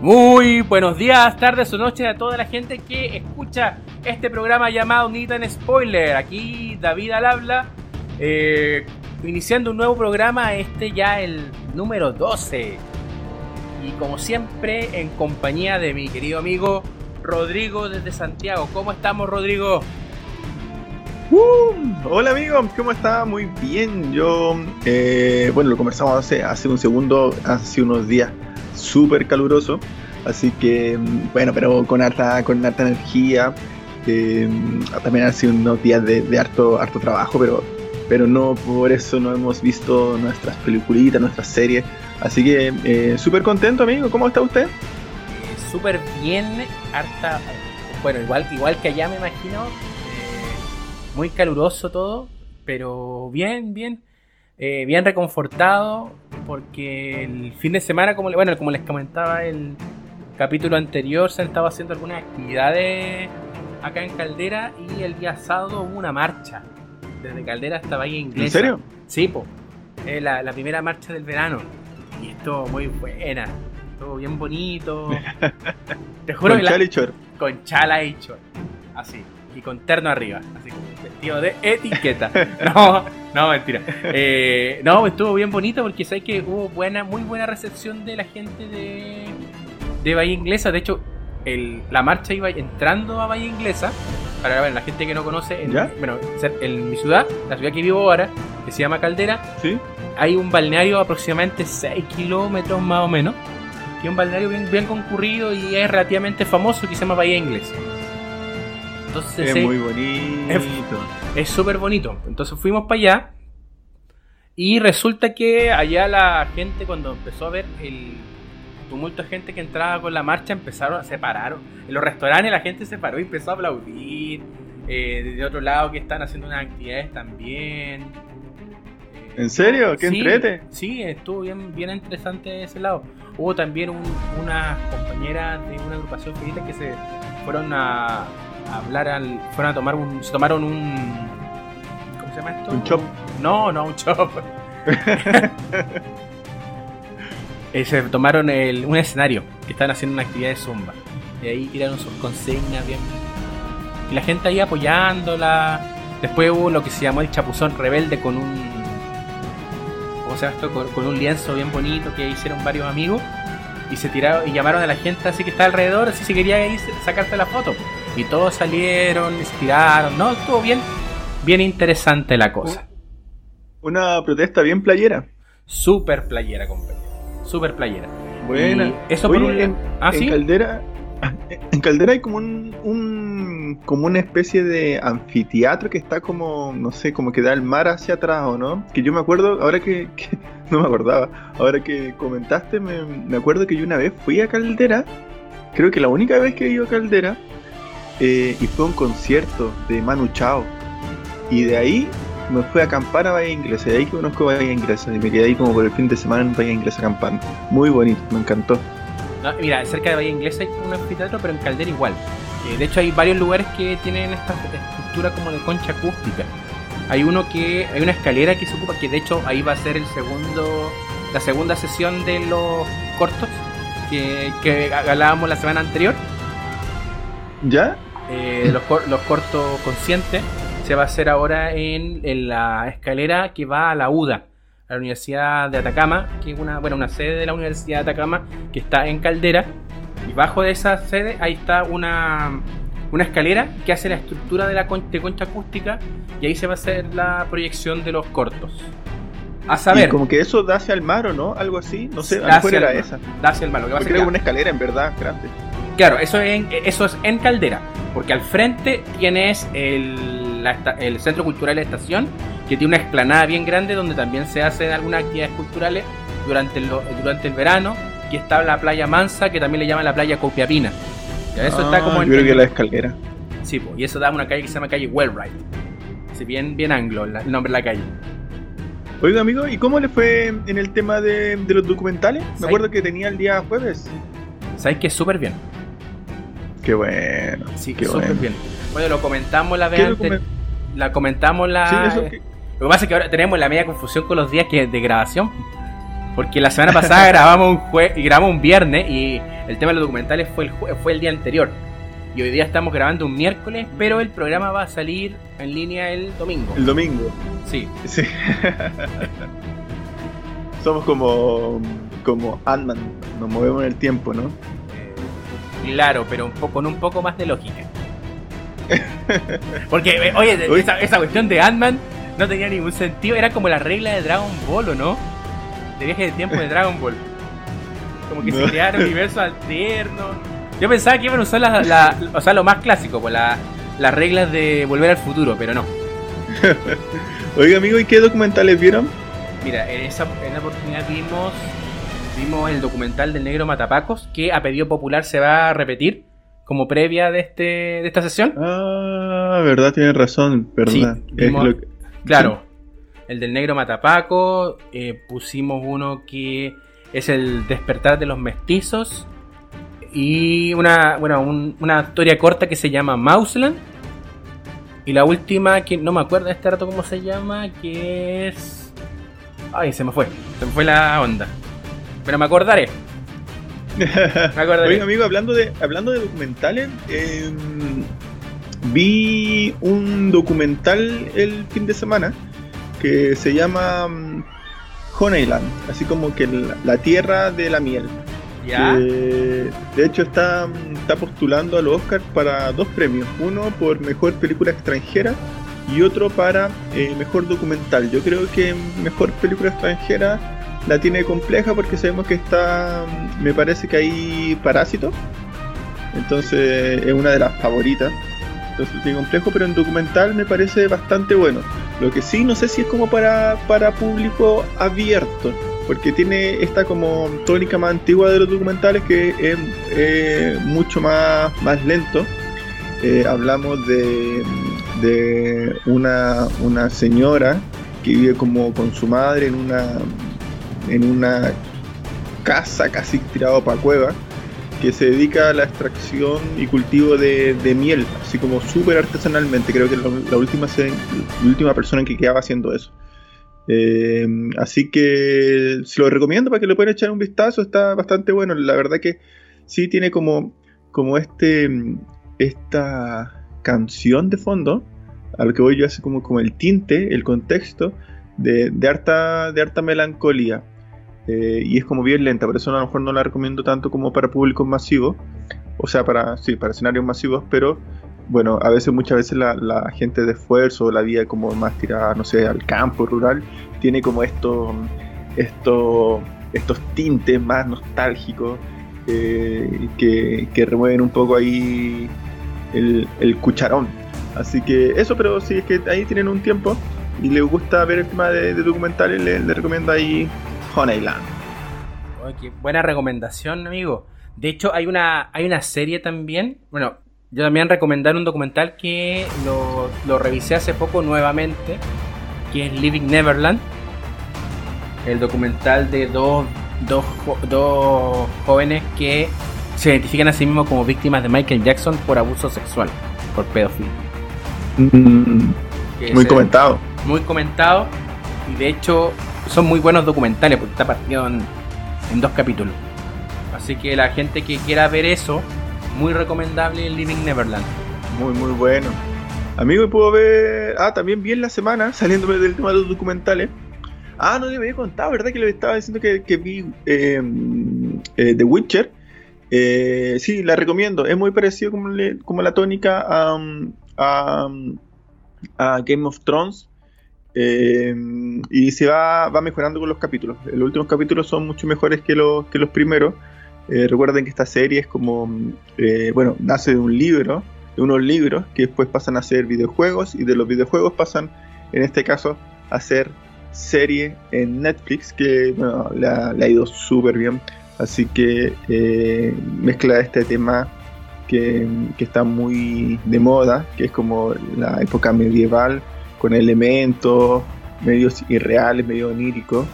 Muy buenos días, tardes o noches a toda la gente que escucha este programa llamado Nitan Spoiler. Aquí David al habla, eh, iniciando un nuevo programa, este ya el número 12. Y como siempre, en compañía de mi querido amigo Rodrigo desde Santiago. ¿Cómo estamos, Rodrigo? Uh, hola amigo, ¿cómo está? Muy bien. Yo, eh, bueno, lo conversamos hace, hace un segundo, hace unos días súper caluroso. Así que, mm, bueno, pero con harta, con harta energía. Eh, también ha sido unos días de, harto, harto trabajo, pero, pero no por eso no hemos visto nuestras peliculitas, nuestras series. Así que eh, súper contento, amigo. ¿Cómo está usted? Eh, súper bien, harta. Bueno, igual, igual que allá me imagino. muy caluroso todo, pero bien, bien. Bien reconfortado porque el fin de semana, como, bueno, como les comentaba el capítulo anterior, se han estado haciendo algunas actividades acá en Caldera y el día sábado hubo una marcha desde Caldera hasta Valle Inglesa. ¿En serio? Sí, po. la, primera marcha del verano. Y estuvo muy buena. Estuvo bien bonito. Te juro con chala y chor. Con chala y chor. Así. Y con terno arriba. Así como vestido de etiqueta. No, no, mentira. Eh, no, estuvo bien bonito porque sabes que hubo buena, muy buena recepción de la gente de, de Bahía Inglesa. De hecho, el, la marcha iba entrando a Bahía Inglesa. Para ver, la gente que no conoce, en, bueno, en mi ciudad, la ciudad que vivo ahora, que se llama Caldera, ¿Sí? hay un balneario aproximadamente 6 kilómetros más o menos, que es un balneario bien, bien concurrido y es relativamente famoso, que se llama Bahía Inglesa. Entonces, es muy bonito. Es súper bonito. Entonces fuimos para allá. Y resulta que allá la gente cuando empezó a ver el tumulto de gente que entraba con la marcha empezaron a separar. En los restaurantes la gente se paró y empezó a aplaudir. Eh, de otro lado que están haciendo unas actividades también. ¿En serio? ¿Qué entrete? Sí, estuvo bien, bien interesante ese lado. Hubo también unas compañeras de una agrupación finita que se fueron a, hablar al. fueron a tomar un. se tomaron un. ¿Cómo se llama esto? Un chop. No, no, un chop. Eh, se tomaron el, un escenario que estaban haciendo una actividad de zumba. Y ahí tiraron sus consignas bien. Y la gente ahí apoyándola. Después hubo lo que se llamó el chapuzón rebelde con un. ¿Cómo se llama esto? Con, un lienzo bien bonito que hicieron varios amigos. Y se tiraron y llamaron a la gente así que está alrededor, así si quería ir sacarte la foto. Y todos salieron, estiraron, ¿no? Estuvo bien, bien interesante la cosa. Una protesta bien playera. Súper playera, compañero super playera. Buena. eso por un... en, ¿Ah, en Caldera. En Caldera hay como un, como una especie de anfiteatro que está como, no sé, como que da el mar hacia atrás, ¿o no? Que yo me acuerdo, ahora que, no me acordaba, ahora que comentaste, me, me, acuerdo que yo una vez fui a Caldera, creo que la única vez que he ido a Caldera, eh, y fue un concierto de Manu Chao. Y de ahí me fui a acampar a Bahía Inglesa, y de ahí que conozco Bahía Inglesa, y me quedé ahí como por el fin de semana en Bahía Inglesa acampando. Muy bonito, me encantó. mira, cerca de Bahía Inglesa hay un anfiteatro, pero en Caldera igual. Eh, de hecho, hay varios lugares que tienen esta estructura como de concha acústica. Hay uno que, hay una escalera que se ocupa, que de hecho ahí va a ser el segundo, la segunda sesión de los cortos que, que hablábamos la semana anterior. ¿Ya? Eh, los, los cortos conscientes se va a hacer ahora en, la escalera que va a la UDA, a la Universidad de Atacama, que es una, bueno, una sede de la Universidad de Atacama que está en Caldera. Y bajo de esa sede ahí está una, una escalera que hace la estructura de la concha acústica y ahí se va a hacer la proyección de los cortos. A saber. como que eso da hacia el mar o no, algo así. No sé, a lo era esa. Da hacia el mar. Lo que pasa una escalera en verdad grande. Claro, eso es, en, eso es en Caldera. Porque al frente tienes el el Centro Cultural de Estación, que tiene una explanada bien grande donde también se hacen algunas actividades culturales durante el, durante el verano. Y está la playa Mansa, que también le llaman la playa Copiapina. eso está como ah, en, que la escalera. Sí, y eso da una calle que se llama calle Wellwright. Sí, bien, bien anglo el nombre de la calle. Oiga, amigo, ¿y cómo le fue en el tema de, los documentales? Me acuerdo que tenía el día jueves. ¿Sabes que súper bien? Qué bueno. Sí, súper bien. Bueno, lo comentamos la vez antes. La comentamos la. Lo que pasa es que ahora tenemos la media confusión con los días que de grabación. Porque la semana pasada grabamos un jue grabamos un viernes y el tema de los documentales fue el, fue el día anterior. Y hoy día estamos grabando un miércoles, pero el programa va a salir en línea el domingo. El domingo. Sí. Sí. Somos como, como Ant-Man, nos movemos en el tiempo, ¿no? Claro, pero un poco, con un poco más de lógica. Porque, eh, oye, esa, esa cuestión de Ant-Man no tenía ningún sentido. Era como la regla de Dragon Ball, ¿o no? De viaje de tiempo de Dragon Ball. Como que se crearon universos alternos. Yo pensaba que iban a usar la, o sea, lo más clásico, pues las reglas de volver al futuro, pero no. Oiga, amigo, ¿y qué documentales vieron? Mira, en esa, en oportunidad vimos, vimos el documental del negro Matapacos, que a pedido popular se va a repetir como previa de este de esta sesión. Ah, verdad, tienes razón, verdad. Claro, el del negro Matapaco, eh, pusimos uno que es el despertar de los mestizos y una, bueno, una historia corta que se llama Mouseland. Y la última, que no me acuerdo de este rato cómo se llama, que es... Ay, se me fue, se me fue la onda. Pero me acordaré. me acordaré. Oye, amigo, hablando de, hablando de documentales, eh, vi un documental el fin de semana que se llama mm, Honeyland, así como que la tierra de la miel. de hecho está, está postulando al Oscar para dos premios, uno por mejor película extranjera y otro para eh, mejor documental. Yo creo que mejor película extranjera la tiene compleja porque sabemos que está, me parece que hay Parásito, entonces es una de las favoritas entonces complejo, pero en documental me parece bastante bueno. Lo que sí, no sé si es como para, para público abierto, porque tiene esta como tónica más antigua de los documentales que es mucho más, más lento. Eh, hablamos de, de una, una señora que vive como con su madre en una, en una casa casi tirado para cueva que se dedica a la extracción y cultivo de, miel, así como súper artesanalmente. Creo que la, la última, la última persona que quedaba haciendo eso. Eh, así que se lo recomiendo para que le puedan echar un vistazo, está bastante bueno. La verdad que sí tiene como, como este, esta canción de fondo, a lo que voy yo hace como, como el tinte, el contexto de, de, harta, de harta melancolía. Eh, y es como bien lenta, por eso a lo mejor no la recomiendo tanto como para públicos masivos, o sea, para, sí, para escenarios masivos, pero bueno, a veces, muchas veces la, gente de esfuerzo, la vida como más tirada, no sé, al campo rural, tiene como esto, esto estos tintes más nostálgicos eh, que, que, remueven un poco ahí el, cucharón. Así que eso, pero si es que ahí tienen un tiempo y les gusta ver el tema de, documentales, les, les recomiendo ahí Honeyland. buena recomendación, amigo. De hecho, hay una, hay una serie también. Bueno, yo también recomendar un documental que lo, lo revisé hace poco nuevamente, que es Living Neverland. El documental de dos, dos, dos jóvenes que se identifican a sí mismos como víctimas de Michael Jackson por abuso sexual, por pedofilia. Mm, muy comentado. Muy comentado. Y de hecho, son muy buenos documentales porque está partido en, dos capítulos. Así que la gente que quiera ver eso, muy recomendable el Living Neverland. Muy, muy bueno. Amigo, puedo ver. Ah, también vi en la semana, saliéndome del tema de los documentales. Ah, no le había contado, ¿verdad? Que le estaba diciendo que, vi em, eh, The Witcher. Eh, sí, la recomiendo. Es muy parecido como, como la tónica a, a Game of Thrones. Eh, y se va, va, mejorando con los capítulos. Los últimos capítulos son mucho mejores que los, que los primeros. Eh, recuerden que esta serie es como, eh, bueno, nace de un libro, de unos libros que después pasan a ser videojuegos y de los videojuegos pasan, en este caso, a ser serie en Netflix que bueno, le, ha, ido súper bien. Así que mezcla este tema que, que está muy de moda, que es como la época medieval con elementos medios irreales, medio oníricos,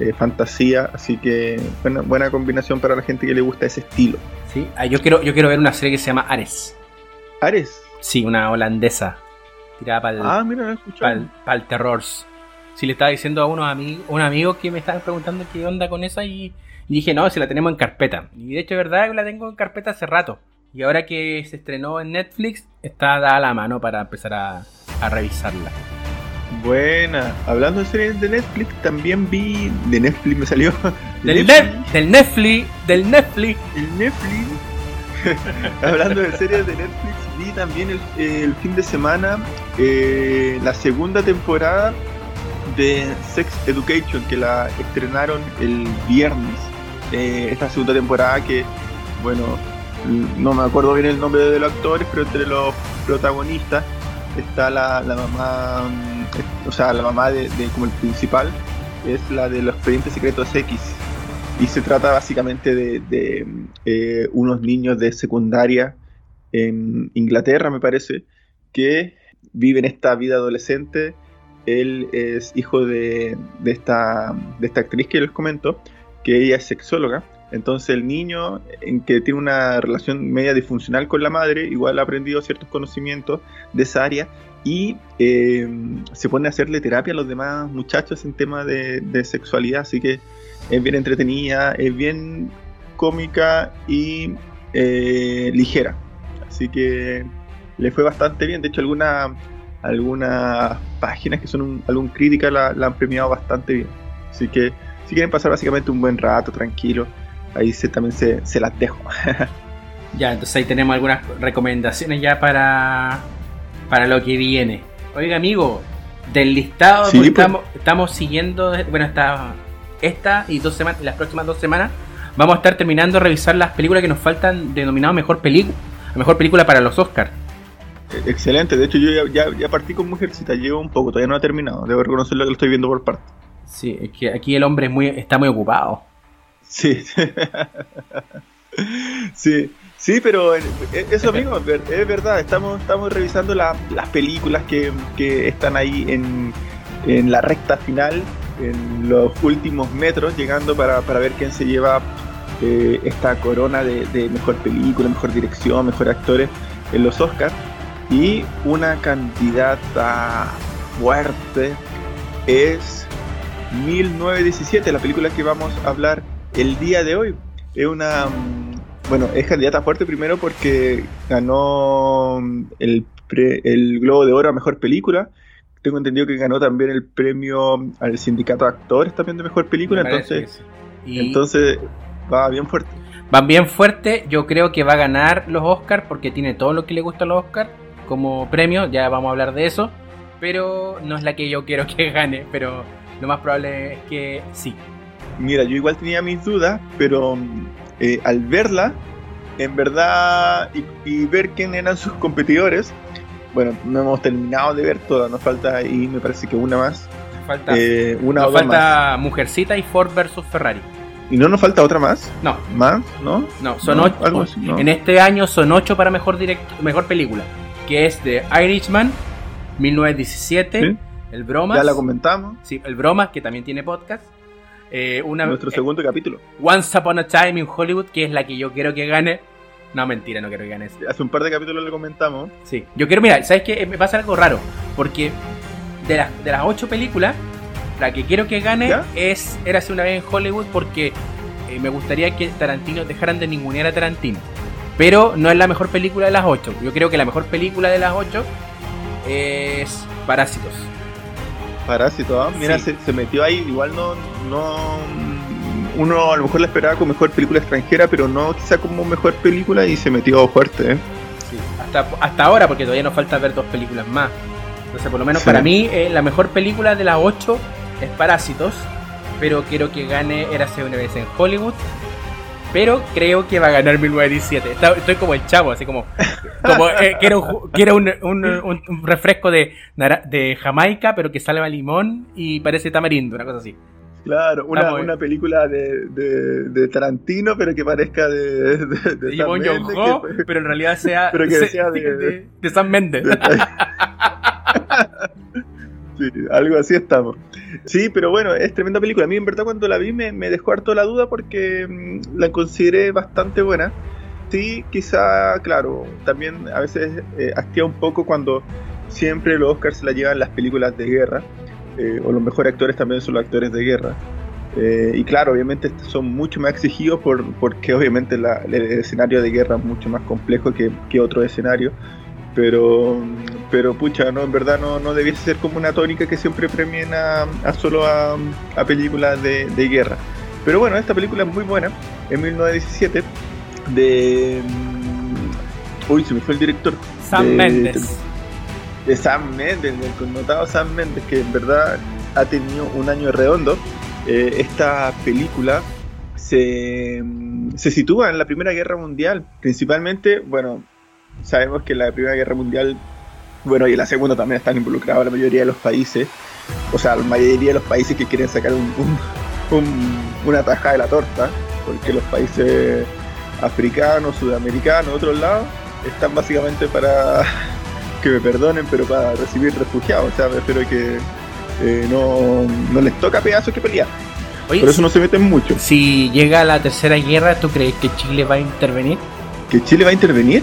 eh, fantasía, así que buena, buena combinación para la gente que le gusta ese estilo. Sí, ah, yo quiero, yo quiero ver una serie que se llama Ares. ¿Ares? Sí, una holandesa. Tirada para el, ah, mira, para el, terror. si le estaba diciendo a unos amigos, un amigo que me estaban preguntando qué onda con esa y, dije, no, si la tenemos en carpeta. Y de hecho, es verdad, la tengo en carpeta hace rato. Y ahora que se estrenó en Netflix, está dada la mano para empezar a, a revisarla. Buena. Hablando de series de Netflix, también vi. De Netflix me salió. Del Netflix. del Netflix. Del Netflix. El Netflix. Hablando de series de Netflix, vi también el, fin de semana eh, la segunda temporada de Sex Education, que la estrenaron el viernes. Eh, esta segunda temporada que, bueno, no me acuerdo bien el nombre de los actores, pero entre los protagonistas está la, la mamá o sea, la mamá de, como el principal es la de los expedientes secretos X. Y se trata básicamente de, eh, unos niños de secundaria en Inglaterra, me parece, que viven esta vida adolescente. Él es hijo de, de, esta, de esta actriz que les comento, que ella es sexóloga. Entonces el niño, en que tiene una relación media disfuncional con la madre, igual ha aprendido ciertos conocimientos de esa área y eh, se pone a hacerle terapia a los demás muchachos en tema de, sexualidad, así que es bien entretenida, es bien cómica y eh, ligera, así que le fue bastante bien, de hecho alguna, algunas páginas que son un, algún crítica la, han premiado bastante bien, así que si quieren pasar básicamente un buen rato, tranquilo, ahí se, también se, se las dejo. ya, entonces ahí tenemos algunas recomendaciones ya para para lo que viene. Oiga, amigo, del listado pues. estamos, estamos siguiendo, bueno, esta, esta y dos semanas, las próximas dos semanas, vamos a estar terminando de revisar las películas que nos faltan denominado mejor película, mejor película para los Oscars. E, excelente, de hecho yo ya, ya, partí con Mujercita, llevo un poco, todavía no ha terminado, debo reconocerlo que lo estoy viendo por parte. Sí, es que aquí el hombre es muy, está muy ocupado. Sí, sí. Sí, pero eso, amigo, es verdad. Estamos, estamos revisando las películas que, están ahí en, la recta final, en los últimos metros, llegando para, ver quién se lleva eh, esta corona de, mejor película, mejor dirección, mejor actores en los Oscars. Y una candidata fuerte es 1917, la película que vamos a hablar el día de hoy. Es una bueno, es candidata fuerte primero porque ganó el, el Globo de Oro a Mejor Película. Tengo entendido que ganó también el premio al Sindicato de Actores también de Mejor Película. Entonces, entonces va bien fuerte. Va bien fuerte. Yo creo que va a ganar los Oscars porque tiene todo lo que le gusta a los Oscars como premio. Ya vamos a hablar de eso. Pero no es la que yo quiero que gane. Pero lo más probable es que sí. Mira, yo igual tenía mis dudas, pero eh, al verla, en verdad, y, ver quién eran sus competidores, bueno, no hemos terminado de ver todas, nos falta ahí, me parece que una más. Falta, eh, una nos falta Mujercita y Ford versus Ferrari. ¿Y no nos falta otra más? No. ¿Más? ¿No? No, son ocho. En este año son ocho para mejor, mejor película, que es de Irishman, 1917, El Bromas. Ya la comentamos. Sí, El Bromas, que también tiene podcast. Eh, Nuestro eh, segundo capítulo. Once Upon a Time in Hollywood, que es la que yo quiero que gane. No, mentira, no quiero que gane. Hace un par de capítulos le comentamos. Sí, yo quiero, mira, ¿sabes qué? Me pasa algo raro. Porque de, de las ocho películas, la que quiero que gane es Érase una vez en Hollywood porque eh, me gustaría que Tarantino dejaran de ningunear a Tarantino. Pero no es la mejor película de las ocho. Yo creo que la mejor película de las ocho es Parásitos. Parásito, ¿ah? mira, se, metió ahí, igual no, no. Uno a lo mejor la esperaba como mejor película extranjera, pero no quizá como mejor película y se metió fuerte, ¿eh? Sí, hasta, hasta ahora, porque todavía nos falta ver dos películas más. Entonces, por lo menos para mí, eh, la mejor película de las ocho es Parásitos, pero quiero que gane Érase una vez en Hollywood pero creo que va a ganar 1917. Estoy como el chavo, así como, como eh, quiero, quiero un, un, refresco de, de Jamaica, pero que salga limón y parece tamarindo, una cosa así. Claro, una, una película de, de, Tarantino, pero que parezca de, de, de San pero en realidad sea, pero que sea de, de, San Méndez. sí, algo así estamos. Sí, pero bueno, es tremenda película. A mí en verdad cuando la vi me, dejó harto la duda porque mm, la consideré bastante buena. Sí, quizá, claro, también a veces eh, un poco cuando siempre los Oscars se la llevan las películas de guerra. eh, o los mejores actores también son los actores de guerra. Eh, y claro, obviamente son mucho más exigidos por, porque obviamente el escenario de guerra es mucho más complejo que, que otro escenario. Pero, pero pucha, no, en verdad no, no debiese ser como una tónica que siempre premien a, solo a, películas de, guerra. Pero bueno, esta película es muy buena, en 1917, de... Uy, se me fue el director. Sam Mendes. De, Sam Mendes, del connotado Sam Mendes, que en verdad ha tenido un año redondo. Eh, esta película se, se sitúa en la Primera Guerra Mundial, principalmente, bueno, sabemos que la Primera Guerra Mundial, bueno, y la Segunda también están involucrados la mayoría de los países, o sea, la mayoría de los países que quieren sacar un, una tajada de la torta, porque los países africanos, sudamericanos, otros lados, están básicamente para, que me perdonen, pero para recibir refugiados, o sea, espero que eh, no, no les toca pedazos que pelear. Por eso no se meten mucho. Si llega la tercera guerra, ¿tú crees que Chile va a intervenir? ¿Que Chile va a intervenir?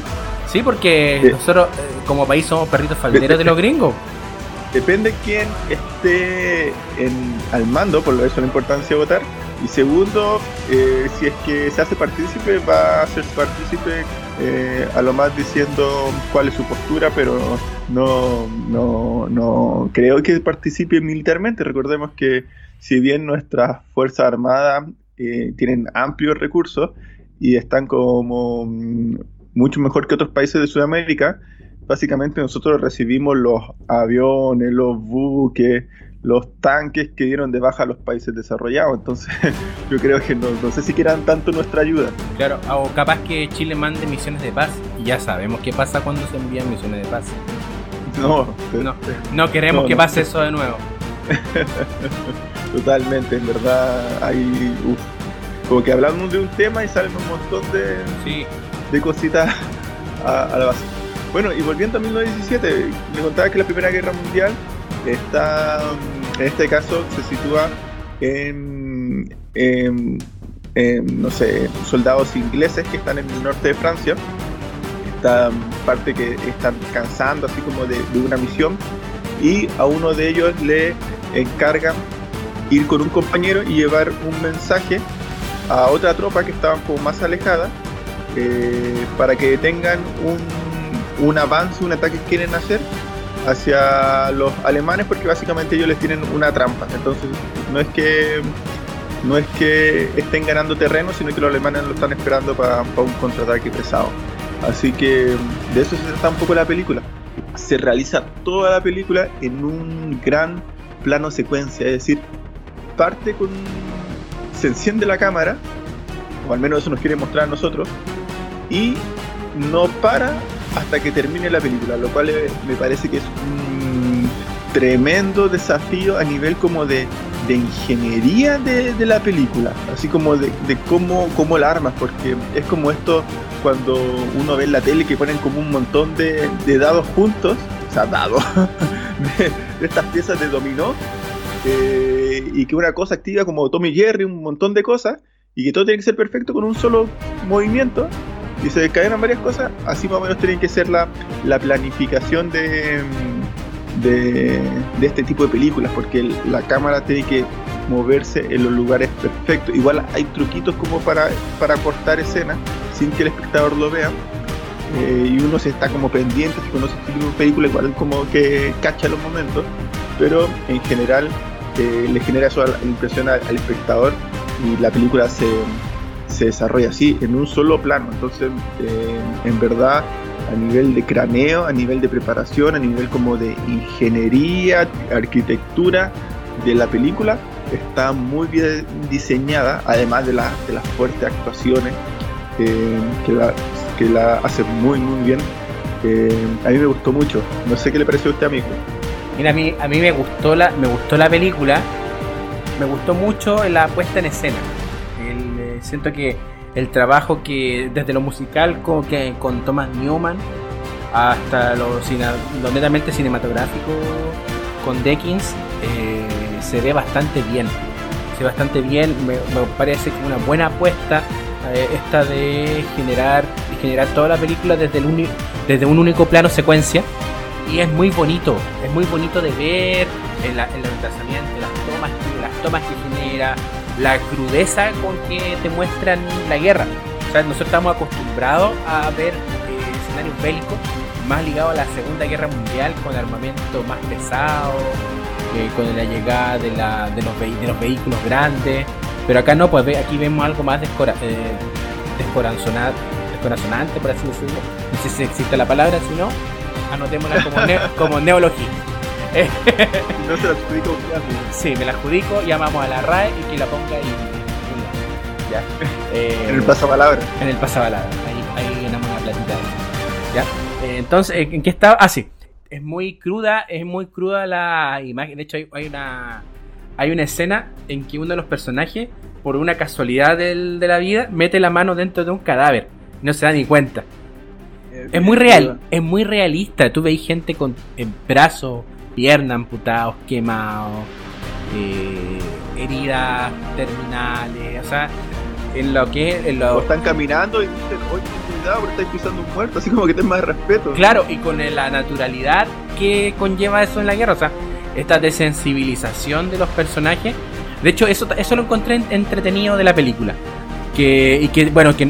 Sí, porque nosotros eh, como país somos perritos falderos de los gringos. Depende quién esté en, al mando, por eso la importancia de votar. Y segundo, eh, si es que se hace partícipe, va a ser partícipe eh, a lo más diciendo cuál es su postura, pero no, no, no creo que participe militarmente. Recordemos que si bien nuestras Fuerzas Armadas tienen amplios recursos y están como mm, mucho mejor que otros países de Sudamérica. Básicamente nosotros recibimos los aviones, los buques, los tanques que dieron de baja a los países desarrollados. Entonces yo creo que no, sé si quieran tanto nuestra ayuda. Claro, o capaz que Chile mande misiones de paz. Y ya sabemos qué pasa cuando se envían misiones de paz. No, no, no queremos que pase eso de nuevo. Totalmente, en verdad hay... como que hablamos de un tema y salen un montón de... Sí de cositas a, la base. Bueno, y volviendo a 1917, me contaba que la Primera Guerra Mundial está, en este caso, se sitúa en, no sé, soldados ingleses que están en el norte de Francia. Esta parte que están cansando así como de, una misión y a uno de ellos le encargan ir con un compañero y llevar un mensaje a otra tropa que estaba poco más alejada para que detengan un, un avance, un ataque que quieren hacer hacia los alemanes porque básicamente ellos les tienen una trampa. Entonces no es que no es que estén ganando terreno, sino que los alemanes lo están esperando para, un contraataque pesado. Así que de eso se trata un poco la película. Se realiza toda la película en un gran plano secuencia, es decir, parte con se enciende la cámara, o al menos eso nos quiere mostrar a nosotros, y no para hasta que termine la película, lo cual me parece que es un tremendo desafío a nivel como de, ingeniería de, la película, así como de, cómo, cómo la armas, porque es como esto cuando uno ve en la tele que ponen como un montón de, dados juntos, o sea, dados, de, estas piezas de dominó, eh, y que una cosa activa como Tommy Jerry, un montón de cosas, y que todo tiene que ser perfecto con un solo movimiento, y se descadenan varias cosas, así más o menos tiene que ser la, la planificación de, de, este tipo de películas, porque la cámara tiene que moverse en los lugares perfectos. Igual hay truquitos como para, para cortar escenas sin que el espectador lo vea. Eh, y uno se está como pendiente, si conoce este tipo de película, igual como que cacha los momentos, pero en general eh, le genera eso la impresión al espectador y la película se, se desarrolla así, en un solo plano. Entonces, eh, en verdad, a nivel de craneo, a nivel de preparación, a nivel como de ingeniería, arquitectura de la película, está muy bien diseñada, además de, de las fuertes actuaciones eh, que, la, que la hacen muy, muy bien. Eh, a mí me gustó mucho. No sé qué le pareció a usted, amigo. Mira, a mí, a mí me, gustó la, me gustó la película. Me gustó mucho la puesta en escena siento que el trabajo que desde lo musical como que con Thomas Newman hasta lo, netamente cinematográfico con Deckins eh, se ve bastante bien. Se ve bastante bien me, parece que una buena apuesta eh, esta de generar generar toda la película desde el desde un único plano secuencia. Y es muy bonito, es muy bonito de ver el, el las tomas, las tomas que genera, la crudeza con que te muestran la guerra. O sea, nosotros estamos acostumbrados a ver eh, escenarios bélicos más ligados a la Segunda Guerra Mundial con armamento más pesado, eh, con la llegada de, la, de, los de, los vehículos grandes. Pero acá no, pues aquí vemos algo más descora, eh, descorazonante, descorazonante, por así decirlo. No sé si existe la palabra, si no, anotémosla como, ne como neología. No se la adjudico, Sí, me la adjudico, llamamos a la RAE y que la ponga ahí. ¿Ya? Eh, en el pasapalabra. En el pasapalabra, ahí, ahí ganamos una platita. ¿Ya? Eh, entonces, ¿en qué estaba? Ah, sí. Es muy cruda, es muy cruda la imagen. De hecho, hay, hay una hay una escena en que uno de los personajes, por una casualidad del, de la vida, mete la mano dentro de un cadáver. No se da ni cuenta. Es muy real, es muy realista. Tú veis gente con brazos, piernas amputados, quemados, eh, heridas terminales, o sea, en lo que... En lo... están caminando y dicen, oye, cuidado porque estáis pisando un muerto, así como que ten más respeto. Claro, y con la naturalidad que conlleva eso en la guerra, o sea, esta desensibilización de los personajes. De hecho, eso, eso lo encontré entretenido de la película. Que, y que, bueno, que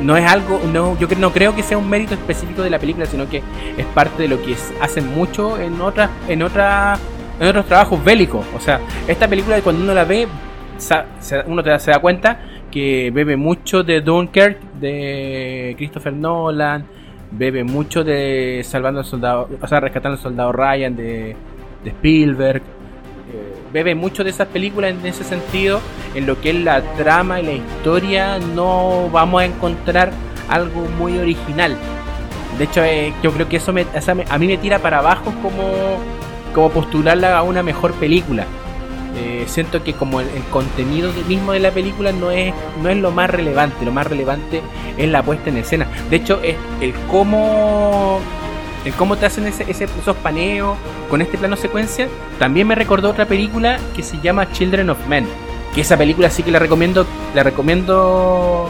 no es algo, no, yo no creo que sea un mérito específico de la película, sino que es parte de lo que hacen mucho en otras, en otras, en otros trabajos bélicos. O sea, esta película cuando uno la ve, uno se da cuenta que bebe mucho de Dunkirk, de Christopher Nolan, bebe mucho de Salvando al Soldado, o sea, Rescatando al Soldado Ryan de, de Spielberg. Bebe mucho de esas películas en ese sentido, en lo que es la trama y la historia, no vamos a encontrar algo muy original. De hecho, eh, yo creo que eso a mí me tira para abajo como, como postularla a una mejor película. Eh, siento que como el, contenido mismo de la película no es, no es lo más relevante, lo más relevante es la puesta en escena. De hecho, es el cómo, el cómo te hacen ese, esos paneos con este plano secuencia. También me recordó otra película que se llama Children of Men. Que esa película sí que la recomiendo, la recomiendo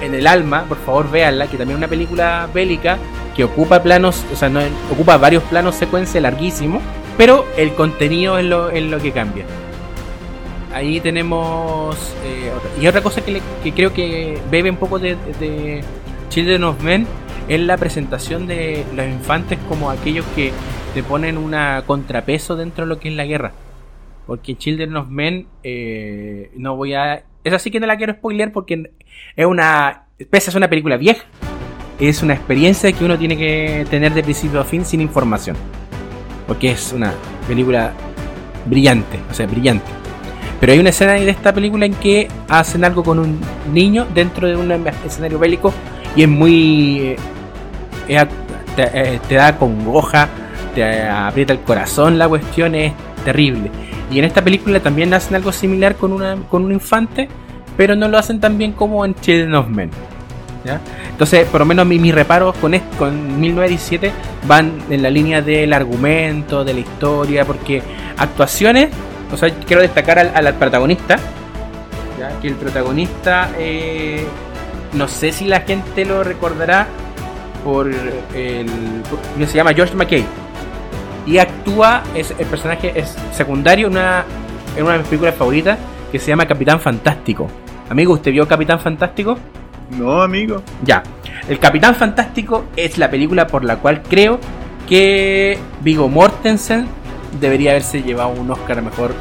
en el alma, por favor véanla, que también es una película bélica que ocupa planos, o sea, no, ocupa varios planos secuencia larguísimos pero el contenido es lo, es lo que cambia. Ahí tenemos. Eh, y otra cosa que, creo que bebe un poco de, Children of Men es la presentación de los infantes como aquellos que te ponen una contrapeso dentro de lo que es la guerra. Porque Children of Men, eh, no voy a. Es así que no la quiero spoilear porque es una. Pese a una película vieja, es una experiencia que uno tiene que tener de principio a fin sin información porque es una película brillante, o sea, brillante. Pero hay una escena de esta película en que hacen algo con un niño dentro de un escenario bélico y es muy... Eh, eh, te, da congoja, te aprieta el corazón, la cuestión es terrible. Y en esta película también hacen algo similar con, una, con un infante, pero no lo hacen tan bien como en Children of Men. Entonces, por lo menos mis, reparos con, con 1917 van en la línea del argumento, de la historia, porque actuaciones, o sea, quiero destacar al, protagonista, que el protagonista, eh, no sé si la gente lo recordará por el. que se llama George McKay. Y actúa, es, el personaje es secundario en una, en una de mis películas favoritas que se llama Capitán Fantástico. Amigo, ¿usted vio Capitán Fantástico? No, amigo. Ya. El Capitán Fantástico es la película por la cual creo que Vigo Mortensen debería haberse llevado un Oscar mejor.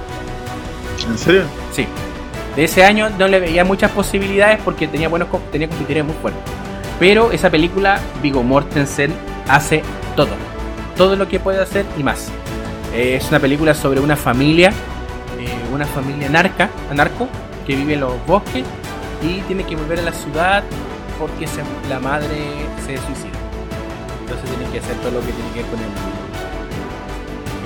¿En serio? Sí. De ese año no le veía muchas posibilidades porque tenía buenos tenía competidores muy fuertes. Pero esa película, Vigo Mortensen hace todo. Todo lo que puede hacer y más. es una película sobre una familia, eh, una familia narca, narco, que vive en los bosques y tiene que volver a la ciudad porque la madre se suicida. Entonces tiene que hacer todo lo que tiene que ver con el,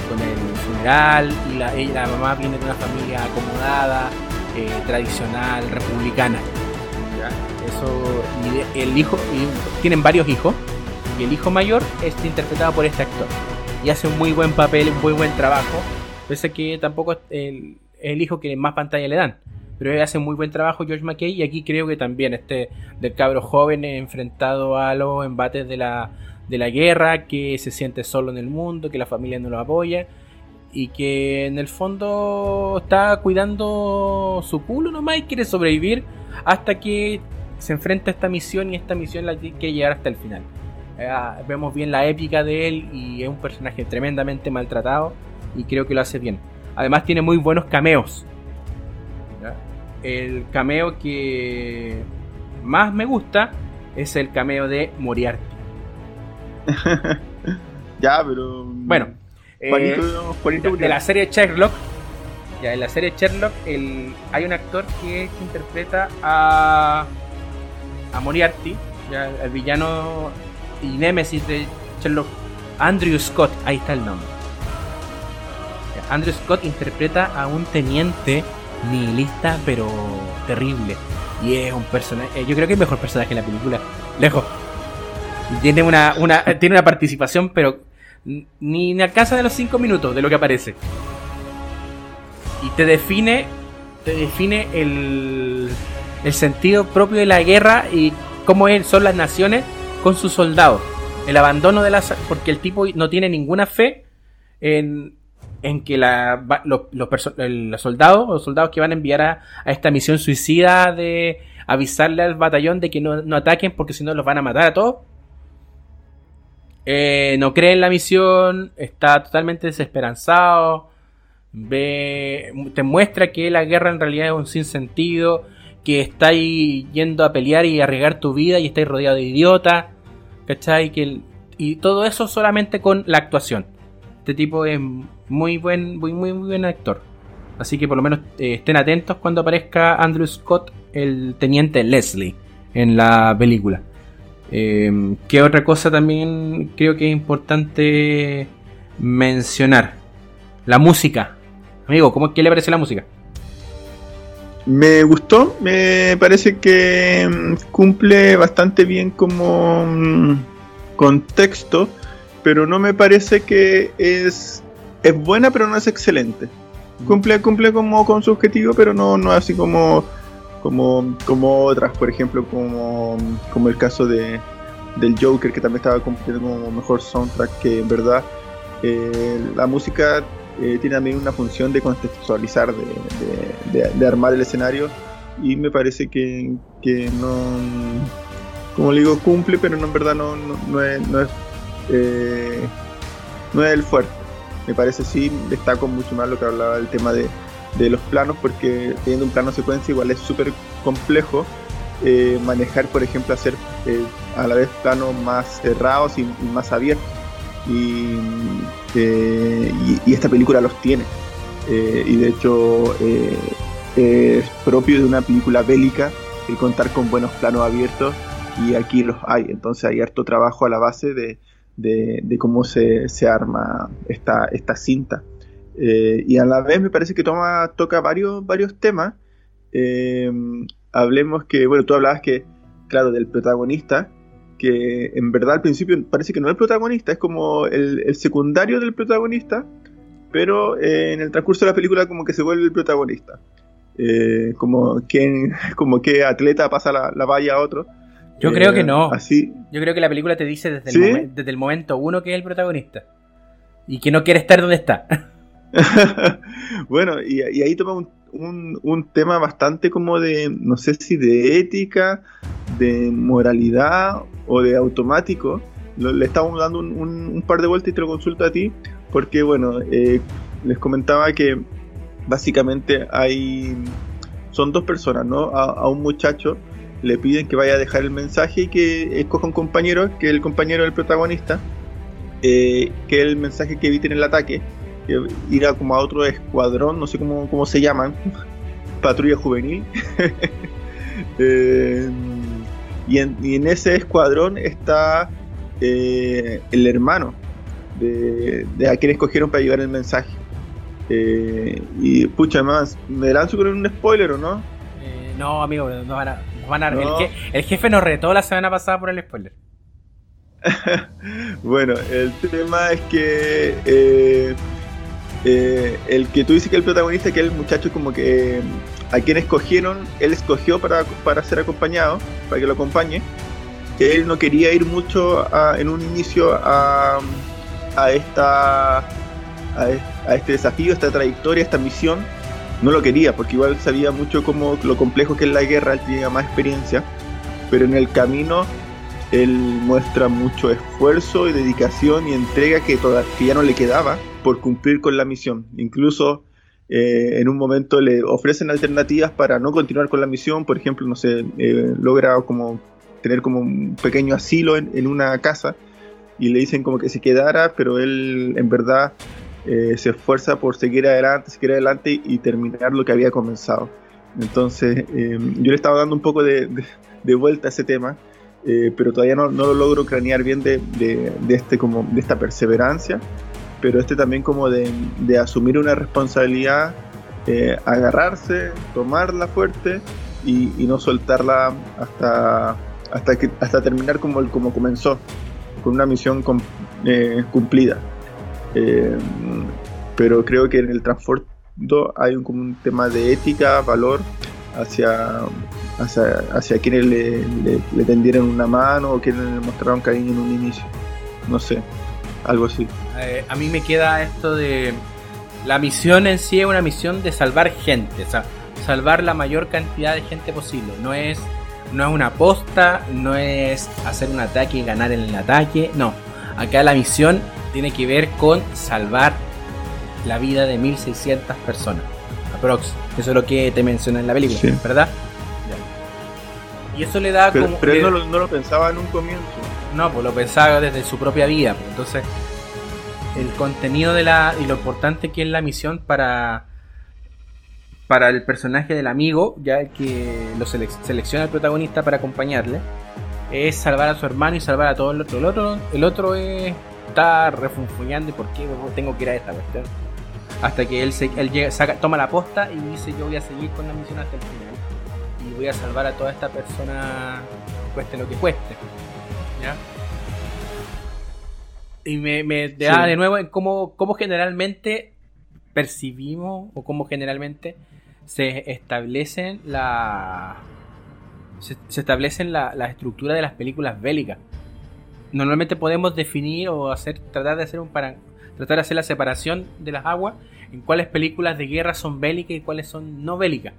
con el funeral y la, la mamá viene de una familia acomodada, eh, tradicional, republicana. Eso, el hijo, tienen varios hijos y el hijo mayor es interpretado por este actor y hace un muy buen papel, un muy buen trabajo, pese que tampoco es el, el hijo que más pantalla le dan pero hace muy buen trabajo George McKay y aquí creo que también este del cabro joven enfrentado a los embates de la de la guerra, que se siente solo en el mundo, que la familia no lo apoya y que en el fondo está cuidando su culo nomás y quiere sobrevivir hasta que se enfrenta a esta misión y esta misión la quiere llegar hasta el final. Eh, vemos bien la épica de él y es un personaje tremendamente maltratado y creo que lo hace bien. Además tiene muy buenos cameos. El cameo que más me gusta es el cameo de Moriarty. ya, pero... Bueno, eh, de, la serie Sherlock, ya en la serie Sherlock el, hay un actor que, interpreta a, a Moriarty, ya, el villano y némesis de Sherlock, Andrew Scott, ahí está el nombre. Andrew Scott interpreta a un teniente nihilista, pero terrible. Y es un personaje. Eh, yo creo que es el mejor personaje en la película. Lejos. Tiene una, una, tiene una participación, pero ni, ni alcanza de los 5 minutos de lo que aparece. Y te define. Te define el, el sentido propio de la guerra y cómo son las naciones con sus soldados. El abandono de las. Porque el tipo no tiene ninguna fe en, en que la, los, los, soldados, los soldados que van a enviar a, esta misión suicida de avisarle al batallón de que no, ataquen porque si no los van a matar a todos. Eh, no cree en la misión, está totalmente desesperanzado, ve, te muestra que la guerra en realidad es un sinsentido, que estáis yendo a pelear y arriesgar tu vida y estáis rodeado de idiotas, ¿cachai? Que y todo eso solamente con la actuación. Este tipo es muy buen, muy, muy, buen actor. Así que por lo menos eh, estén atentos cuando aparezca Andrew Scott, el teniente Leslie, en la película. Eh, ¿Qué otra cosa también creo que es importante mencionar? La música. Amigo, ¿cómo, ¿qué le parece la música? Me gustó, me parece que mm, cumple bastante bien como mm, contexto pero no me parece que es, es buena, pero no es excelente. Cumple, cumple como con su objetivo, pero no, no así como, como, como otras, por ejemplo, como, como el caso de, del Joker, que también estaba cumpliendo como mejor soundtrack, que en verdad eh, la música eh, tiene también una función de contextualizar, de, de, armar el escenario, y me parece que, que no, como le digo, cumple, pero no en verdad no, no, es, no es eh, no es el fuerte. Me parece sí, destaco mucho más lo que hablaba del tema de, los planos, porque teniendo un plano secuencia igual es súper complejo eh, manejar, por ejemplo, hacer eh, a la vez planos más cerrados y, más abiertos. Y, y, esta película los tiene. y de hecho es propio de una película bélica el contar con buenos planos abiertos y aquí los hay. Entonces hay harto trabajo a la base de, de, cómo se, arma esta, esta cinta. Eh, y a la vez me parece que toma, toca varios, varios temas. Eh, hablemos que, bueno, tú hablabas que, claro, del protagonista, que en verdad al principio parece que no es el protagonista, es como el, secundario del protagonista, pero eh, en el transcurso de la película como que se vuelve el protagonista. como, quien, como que atleta pasa la, la valla a otro. Yo creo que eh, no. Así. Yo creo que la película te dice desde, el, desde el momento uno que es el protagonista. Y que no quiere estar donde está. bueno, y, ahí toma un, un, tema bastante como de, no sé si de ética, de moralidad o de automático. le estamos dando un, par de vueltas y te lo consulto a ti, porque bueno, eh, les comentaba que básicamente hay, son dos personas, ¿no? a un muchacho le piden que vaya a dejar el mensaje y que escoja un compañero, que el compañero del protagonista, eh, que el mensaje que eviten el ataque, que irá como a otro escuadrón, no sé cómo, cómo se llaman, patrulla juvenil. Eh, y, en, ese escuadrón está eh, el hermano de, a quien escogieron para llevar el mensaje. y pucha, más, ¿me lanzo con un spoiler o no? no, amigo, no van a el, jefe nos retó la semana pasada por el spoiler. bueno, el tema es que eh, eh, el que tú dices que el protagonista, que el muchacho como que a quien escogieron, él escogió para, para ser acompañado, para que lo acompañe. él no quería ir mucho en un inicio a, esta a, este desafío, esta trayectoria, esta misión. No lo quería porque igual sabía mucho cómo lo complejo que es la guerra, él tenía más experiencia, pero en el camino él muestra mucho esfuerzo y dedicación y entrega que, todavía, no le quedaba por cumplir con la misión. Incluso eh, en un momento le ofrecen alternativas para no continuar con la misión, por ejemplo, no sé, eh, logra como tener como un pequeño asilo en, una casa y le dicen como que se quedara, pero él en verdad eh, se esfuerza por seguir adelante, seguir adelante y, terminar lo que había comenzado. Entonces, yo le estaba dando un poco de, vuelta a ese tema, pero todavía no, lo logro cranear bien de, este, como, de esta perseverancia pero este también como de, asumir una responsabilidad, eh, agarrarse, tomarla fuerte y, no soltarla hasta, hasta, que, hasta terminar como, como comenzó, con una misión eh, cumplida. Eh, pero creo que en el transporte hay un, como un tema de ética, valor hacia, hacia, quienes le, le, tendieron una mano o quienes le mostraron cariño en un inicio. No sé algo así. Eh, a mí me queda esto de la misión en sí es una misión de salvar gente, o sea, salvar la mayor cantidad de gente posible. No es, no es una posta, no es hacer un ataque y ganar en el ataque, no. Acá la misión tiene que ver con salvar la vida de 1600 personas. Aprox. Eso es lo que te menciona en la película, ¿verdad? Y eso le da como. Pero no lo, no lo pensaba en un comienzo. No, pues lo pensaba desde su propia vida. Pues. Entonces, el contenido de la. y lo importante que es la misión para. para el personaje del amigo, ya que lo selecciona el protagonista para acompañarle, es salvar a su hermano y salvar a todo el otro. El otro, es, está refunfuñando y por qué tengo que ir a esta cuestión. Hasta que él, se, él llega, saca, toma la posta y dice: Yo voy a seguir con la misión hasta el final. Y voy a salvar a toda esta persona, cueste lo que cueste. Y me, da de nuevo en cómo, generalmente percibimos o cómo generalmente se establecen la se, establecen la, la, estructura de las películas bélicas. Normalmente podemos definir o hacer tratar de hacer un para, tratar de hacer la separación de las aguas en cuáles películas de guerra son bélicas y cuáles son no bélicas.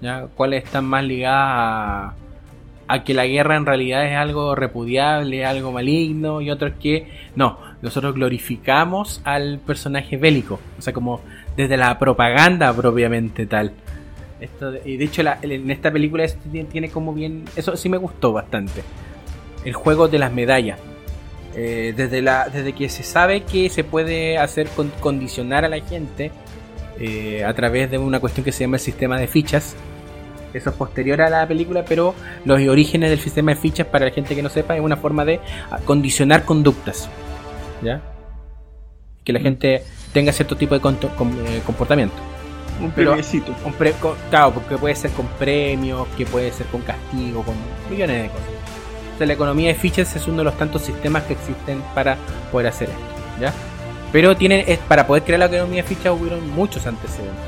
¿Ya? Cuáles están más ligadas a a que la guerra en realidad es algo repudiable, algo maligno, y otros que no, nosotros glorificamos al personaje bélico, o sea, como desde la propaganda propiamente tal. Esto, y de hecho en esta película tiene como bien, eso sí me gustó bastante, el juego de las medallas. Eh, desde, la, desde que se sabe que se puede hacer condicionar a la gente eh, a través de una cuestión que se llama el sistema de fichas, eso es posterior a la película, pero los orígenes del sistema de fichas, para la gente que no sepa, es una forma de condicionar conductas. ¿Ya? Que la mm. gente tenga cierto tipo de eh, comportamiento. Un Un claro, porque puede ser con premios, que puede ser con castigo, con millones de cosas. O sea, la economía de fichas es uno de los tantos sistemas que existen para poder hacer esto. ¿Ya? Pero tiene, es, para poder crear la economía de fichas hubieron muchos antecedentes.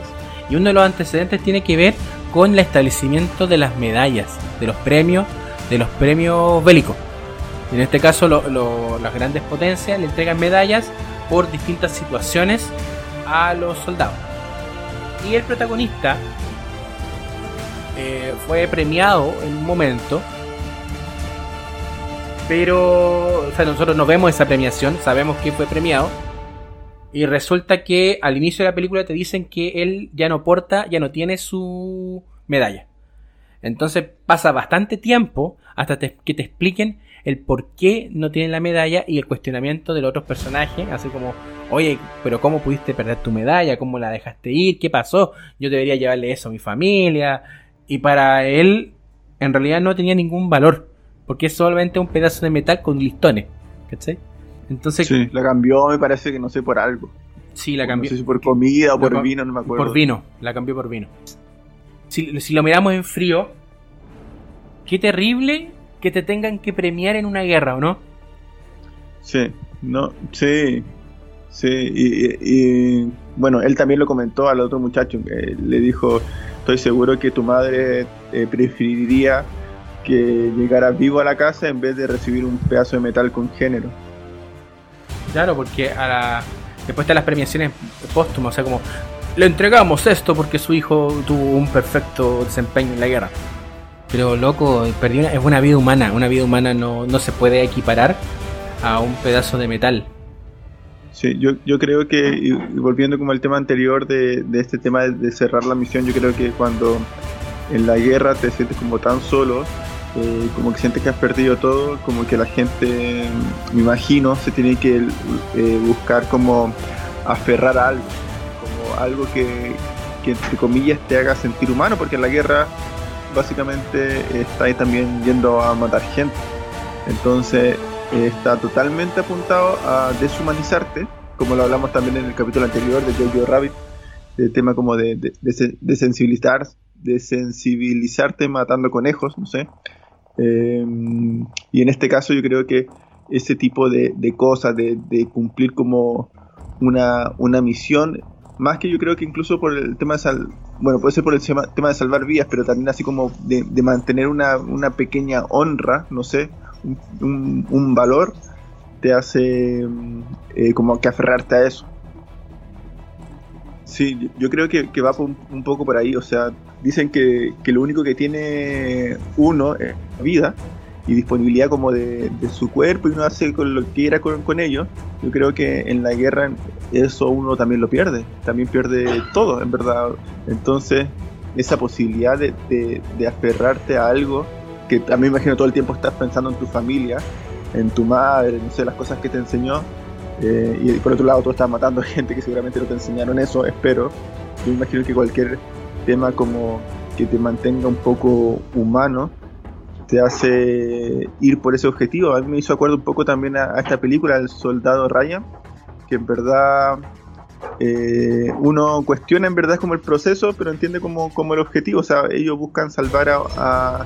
Y uno de los antecedentes tiene que ver con el establecimiento de las medallas, de los premios, de los premios bélicos. En este caso, las grandes potencias le entregan medallas por distintas situaciones a los soldados. Y el protagonista eh, fue premiado en un momento. Pero nosotros no vemos esa premiación, sabemos que fue premiado. Y resulta que al inicio de la película te dicen que él ya no porta, ya no tiene su medalla. Entonces pasa bastante tiempo hasta que te expliquen el por qué no tiene la medalla y el cuestionamiento de los otros personajes, así como, oye, pero ¿cómo pudiste perder tu medalla? ¿Cómo la dejaste ir? ¿Qué pasó? Yo debería llevarle eso a mi familia. Y para él, en realidad no tenía ningún valor, porque es solamente un pedazo de metal con listones. ¿Cachai? Entonces, sí, la cambió, me parece que no sé por algo. Sí, la cambió. No sé si por comida o por vino, no me acuerdo. Por vino, la cambió por vino. Si, si lo miramos en frío, qué terrible que te tengan que premiar en una guerra, ¿o no? Sí, no, sí, sí, y, bueno, él también lo comentó al otro muchacho, que le dijo, estoy seguro que tu madre eh, preferiría que llegara vivo a la casa en vez de recibir un pedazo de metal con género. Claro, porque a la... después de las premiaciones póstumas, o sea, como le entregamos esto porque su hijo tuvo un perfecto desempeño en la guerra. Pero loco, perdió una, es una vida humana, una vida humana no, no se puede equiparar a un pedazo de metal. Sí, yo, yo creo que, y volviendo como al tema anterior de, de este tema de, cerrar la misión, yo creo que cuando en la guerra te sientes como tan solo, eh, como que sientes que has perdido todo, como que la gente, me imagino, se tiene que eh, buscar como aferrar a algo, como algo que, entre comillas te haga sentir humano, porque en la guerra básicamente está ahí también yendo a matar gente. Entonces está totalmente apuntado a deshumanizarte, como lo hablamos también en el capítulo anterior de Jojo Rabbit, el tema como de, de, sensibilizar, de sensibilizarte matando conejos, no sé. Em, y en este caso yo creo que ese tipo de, cosas, de, cumplir como una, una misión, más que yo creo que incluso por el tema de sal, bueno, puede ser por el tema de salvar vidas, pero también así como de, mantener una, una, pequeña honra, no sé, un, valor, te hace eh, como que aferrarte a eso. Sí, yo creo que, va un, poco por ahí, o sea, dicen que, lo único que tiene uno es vida y disponibilidad como de, su cuerpo y uno hace con lo que quiera con, ellos. Yo creo que en la guerra eso uno también lo pierde, también pierde todo, en verdad. Entonces, esa posibilidad de, de aferrarte a algo que también imagino todo el tiempo estás pensando en tu familia, en tu madre, no sé, las cosas que te enseñó. Eh, y por otro lado, tú estás matando gente que seguramente no te enseñaron eso, espero. Yo imagino que cualquier tema como que te mantenga un poco humano te hace ir por ese objetivo. A mí me hizo acuerdo un poco también a, esta película, El Soldado Ryan, que en verdad eh, uno cuestiona en verdad como el proceso, pero entiende como, como el objetivo. O sea, ellos buscan salvar a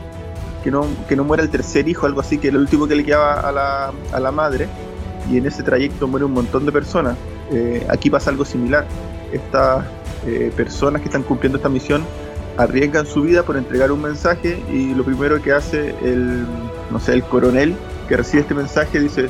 que no, que no muera el tercer hijo, algo así, que era el último que le quedaba a la, a la madre, y en ese trayecto muere un montón de personas. Eh, aquí pasa algo similar. Estas eh, personas que están cumpliendo esta misión arriesgan su vida por entregar un mensaje y lo primero que hace el, no sé, el coronel que recibe este mensaje dice,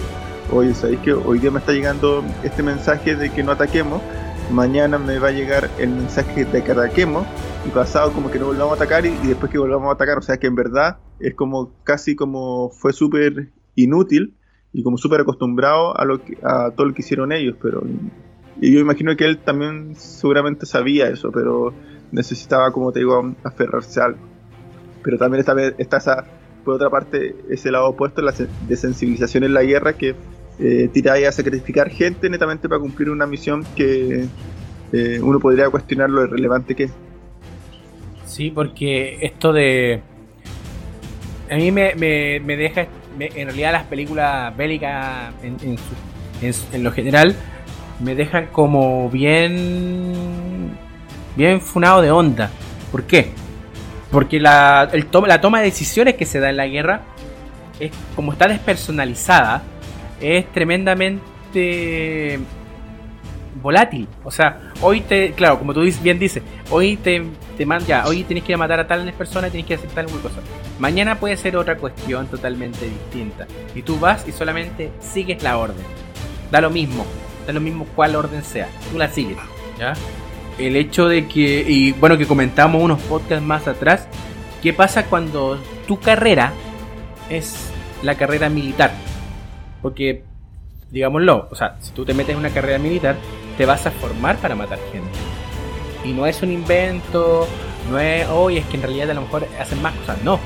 oye, ¿sabéis que hoy día me está llegando este mensaje de que no ataquemos? Mañana me va a llegar el mensaje de que ataquemos y pasado como que no volvamos a atacar y, después que volvamos a atacar, o sea que en verdad es como casi como fue súper inútil y como súper acostumbrado a, lo a todo lo que hicieron ellos, pero y yo imagino que él también seguramente sabía eso, pero necesitaba, como te digo, aferrarse a algo. Pero también vez está esa, por otra parte, ese lado opuesto, la desensibilización en la guerra que eh, a sacrificar gente netamente para cumplir una misión que eh, uno podría cuestionar lo irrelevante que es. Sí, porque esto de... A mí me, deja... en realidad las películas bélicas en, en, lo general me dejan como bien... Bien funado de onda. ¿Por qué? Porque la, el la toma de decisiones que se da en la guerra es como está despersonalizada, es tremendamente volátil. O sea, hoy te, claro, como tú bien dices, hoy te, te man, ya, hoy tienes que a matar a tal persona, tienes que hacer tal cosa. Mañana puede ser otra cuestión totalmente distinta. Y tú vas y solamente sigues la orden. Da lo mismo, da lo mismo cuál orden sea, tú la sigues. ¿ya? El hecho de que, y bueno, que comentamos unos podcasts más atrás, ¿qué pasa cuando tu carrera es la carrera militar? Porque digámoslo, o sea, si tú te metes en una carrera militar, te vas a formar para matar gente. Y no es un invento, no es, hoy es que en realidad a lo mejor hacen más cosas, no.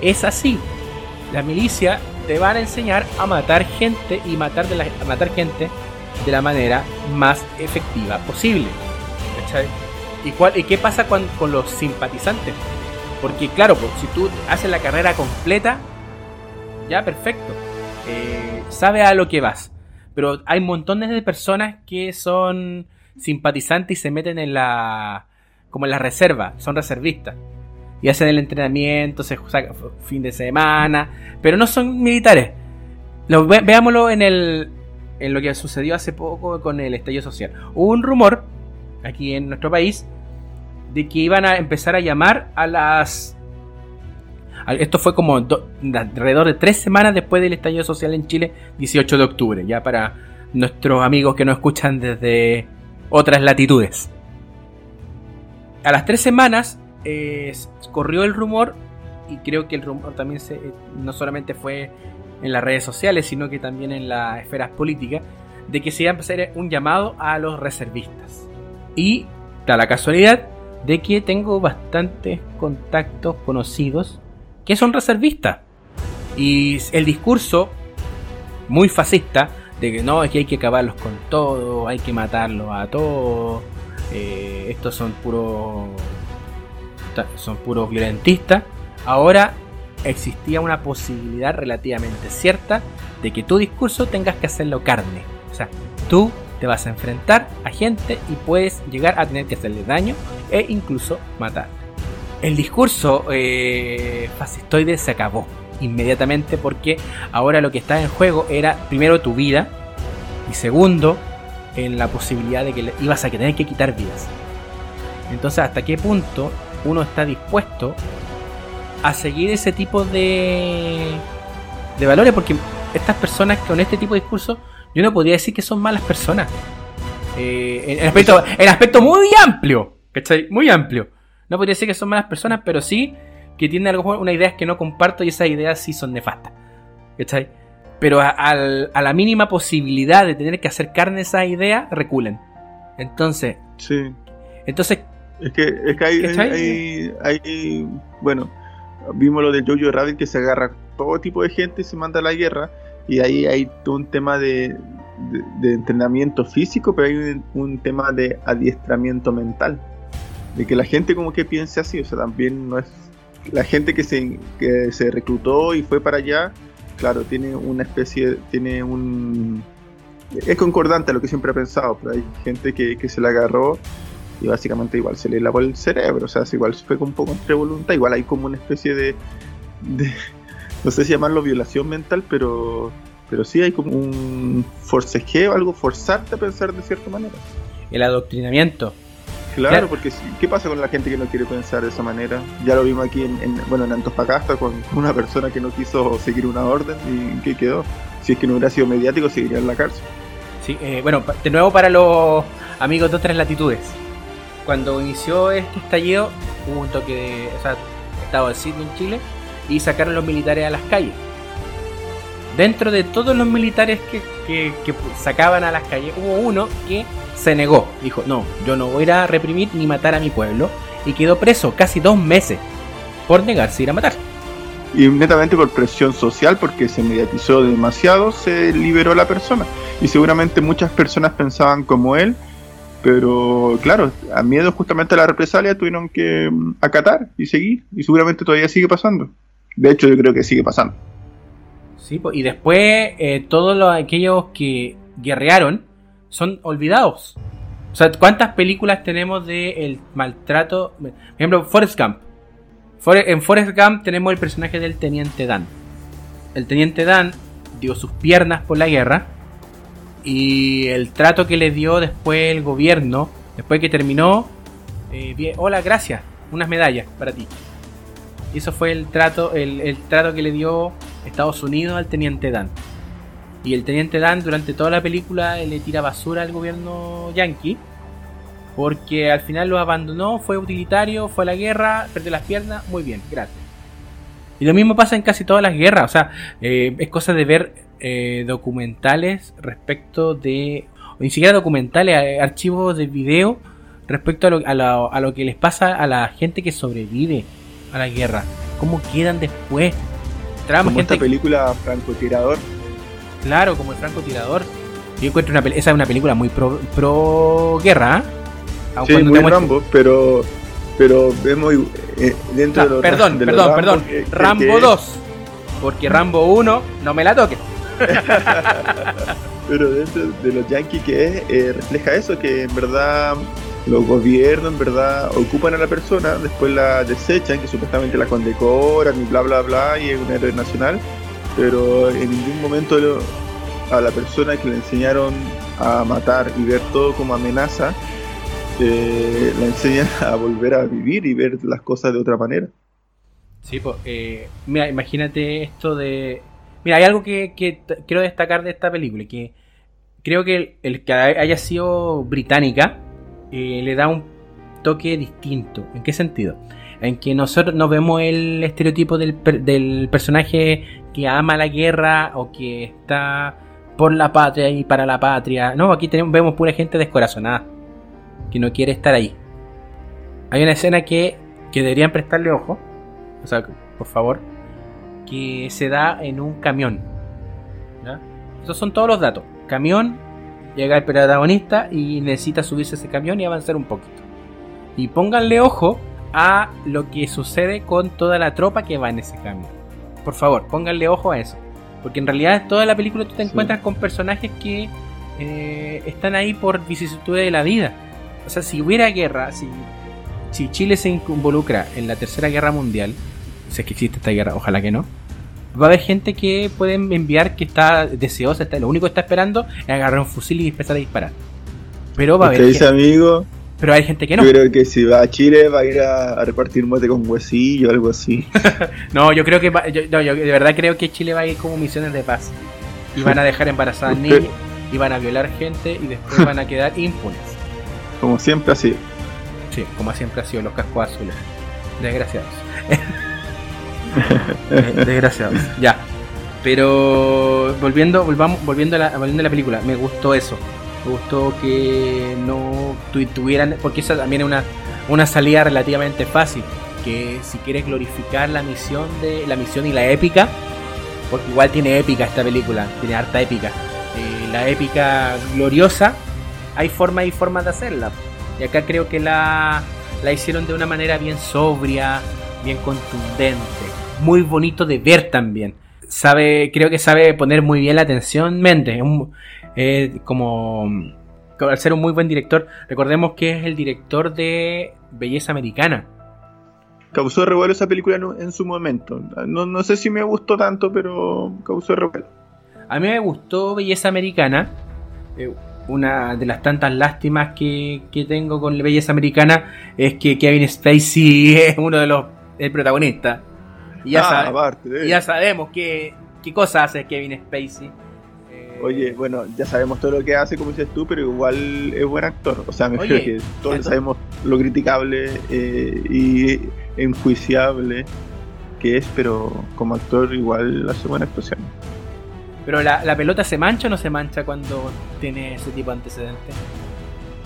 Es así. La milicia te van a enseñar a matar gente y matar, de la, a matar gente de la manera más efectiva posible. ¿Cachai? ¿Y, cuál, ¿Y qué pasa con, los simpatizantes? Porque claro, pues, si tú haces la carrera completa, ya perfecto. Eh, sabe a lo que vas. Pero hay montones de personas que son simpatizantes y se meten en la. como en la reserva, son reservistas. Y hacen el entrenamiento, se saca fin de semana, pero no son militares. Lo, veámoslo en el. en lo que sucedió hace poco con el estallido social. Hubo un rumor aquí en nuestro país de que iban a empezar a llamar a las Esto fue como alrededor de tres semanas después del estallido social en Chile, 18 de octubre, ya para nuestros amigos que nos escuchan desde otras latitudes. A las tres semanas eh, corrió el rumor, y creo que el rumor también se, no solamente fue en las redes sociales, sino que también en las esferas políticas, de que se iba a hacer un llamado a los reservistas. Y da la casualidad de que tengo bastantes contactos conocidos que son reservistas. Y el discurso muy fascista de que no, es que hay que acabarlos con todo, hay que matarlos a todos, eh, estos son puros son puros violentistas. Ahora existía una posibilidad relativamente cierta de que tu discurso tengas que hacerlo carne. O sea, tú te vas a enfrentar a gente y puedes llegar a tener que hacerle daño e incluso matar. El discurso eh, fascistoide se acabó inmediatamente porque ahora lo que estaba en juego era primero tu vida y segundo en la posibilidad de que ibas a tener que quitar vidas. Entonces, ¿hasta qué punto uno está dispuesto a seguir ese tipo de, de valores? Porque estas personas con este tipo de discurso, yo no podría decir que son malas personas. Eh, aspecto, en aspecto muy amplio, ¿cachai? Muy amplio. No podría decir que son malas personas, pero sí que tienen algo, una idea que no comparto y esas ideas sí son nefastas. ¿Cachai? Pero a, la mínima posibilidad de tener que hacer carne esa idea, reculen. Entonces. Sí. Entonces. Es que, es que hay, hay, Bueno, vimos lo de Jojo Rabbit que se agarra todo tipo de gente y se manda a la guerra. Y ahí hay todo un tema de, de, entrenamiento físico, pero hay un, tema de adiestramiento mental. De que la gente como que piense así, o sea, también no es... La gente que se, que se reclutó y fue para allá, claro, tiene una especie, tiene un... Es concordante a lo que siempre he pensado, pero hay gente que, que se la agarró y básicamente igual se le lavó el cerebro, o sea, igual fue un poco entre voluntad, igual hay como una especie de, de no sé si llamarlo violación mental, pero pero sí hay como un forcejeo, algo forzarte a pensar de cierta manera. El adoctrinamiento. Claro, porque ¿qué pasa con la gente que no quiere pensar de esa manera? Ya lo vimos aquí en, bueno, en Antofagasta con una persona que no quiso seguir una orden y ¿qué quedó? Si es que no hubiera sido mediático, seguiría en la cárcel. Sí, eh, bueno, de nuevo para los amigos de otras latitudes. Cuando inició este estallido, hubo un toque de. O sea, estado de sitio en Chile y sacaron los militares a las calles dentro de todos los militares que, sacaban a las calles, hubo uno que se negó. Dijo, no, yo no voy a ir a reprimir ni matar a mi pueblo. Y quedó preso casi dos meses por negarse a ir a matar. Y netamente por presión social, porque se mediatizó demasiado, se liberó la persona. Y seguramente muchas personas pensaban como él, pero claro, a miedo justamente a la represalia tuvieron que mm, acatar y seguir. Y seguramente todavía sigue pasando. De hecho, yo creo que sigue pasando y después eh, todos aquellos que guerrearon son olvidados. O sea, ¿cuántas películas tenemos de el maltrato? Por ejemplo, Forrest Gump. en Forrest Gump tenemos el personaje del Teniente Dan. El Teniente Dan dio sus piernas por la guerra y el trato que le dio después el gobierno, después que terminó, eh, hola, gracias, unas medallas para ti. Y eso fue el trato, el trato que le dio Estados Unidos al teniente Dan. Y el teniente Dan durante toda la película le tira basura al gobierno yankee. Porque al final lo abandonó, fue utilitario, fue a la guerra, perdió las piernas, muy bien, gracias. Y lo mismo pasa en casi todas las guerras, o sea, eh, es cosa de ver eh, documentales respecto de, o ni siquiera documentales, eh, archivos de video respecto a lo, a, a lo que les pasa a la gente que sobrevive a la guerra, cómo quedan después, como esta película francotirador. Claro, como el francotirador. Yo encuentro una esa es una película muy pro, pro guerra. ¿eh? Sí, muy Rambo, pero pero vemos eh, dentro de los Perdón, perdón, perdón. Rambo 2. Porque Rambo 1 no me la toque. pero dentro de los yankees que es, eh, refleja eso, que en verdad los gobiernos en verdad ocupan a la persona, después la desechan, que supuestamente la condecoran y bla bla bla, y es un héroe nacional, pero en ningún momento a la persona que le enseñaron a matar y ver todo como amenaza, eh, la enseñan a volver a vivir y ver las cosas de otra manera. Sí, pues, mira, imagínate esto de... Mira, hay algo que, quiero destacar de esta película, que creo que el, que haya sido británica eh, le da un toque distinto. ¿En qué sentido? En que nosotros no vemos el estereotipo del, del personaje que ama la guerra o que está por la patria y para la patria. No, aquí tenemos, vemos pura gente descorazonada que no quiere estar ahí. Hay una escena que, que deberían prestarle ojo, o sea, por favor, que se da en un camión. Esos son todos los datos. Camión, llega el protagonista y necesita subirse a ese camión y avanzar un poquito. Y pónganle ojo a lo que sucede con toda la tropa que va en ese camión. Por favor, pónganle ojo a eso. Porque en realidad toda la película tú te encuentras con personajes que eh, están ahí por vicisitudes de la vida. O sea, si hubiera guerra, si, si Chile se involucra en la tercera guerra mundial, si es que existe esta guerra, ojalá que no, va a haber gente que pueden enviar que está deseosa, está, lo único que está esperando es agarrar un fusil y empezar a disparar. Pero va a haber. dice amigo. Pero hay gente que no. Yo creo que si va a Chile va a ir a, repartir mote con huesillo o algo así. no, yo creo que yo, de verdad creo que Chile va a ir como misiones de paz. Y van a dejar embarazadas niñas y van a violar gente y después van a quedar impunes. Como siempre ha sido. Sí, como siempre ha sido los cascos azules. Desgraciados. Desgraciados. Ya. Pero volviendo, volvamos, volviendo a la, volviendo a la película, me gustó eso. Me gustó que no tuvieran, porque esa también es una, una salida relativamente fácil. Que si quieres glorificar la misión de la misión y la épica, porque igual tiene épica esta película, tiene harta épica. Eh, la épica gloriosa, hay formas y formas de hacerla. Y acá creo que la, la hicieron de una manera bien sobria, bien contundente, muy bonito de ver también. Sabe, creo que sabe poner muy bien la atención mente. Como al ser un muy buen director, recordemos que es el director de Belleza Americana. Causó revuelo esa película en, su momento. No, sé si me gustó tanto, pero causó revuelo. A mí me gustó Belleza Americana. Eh, una de las tantas lástimas que, que tengo con Belleza Americana es que Kevin Spacey es uno de los el protagonista. Y ya, ah, ya sabemos qué, qué cosa hace Kevin Spacey. Oye, bueno, ya sabemos todo lo que hace, como dices tú, pero igual es buen actor. O sea, me refiero que todos sabemos lo criticable eh, y enjuiciable que es, pero como actor igual hace buena actuación. Pero la, la pelota se mancha o no se mancha cuando tiene ese tipo de antecedentes?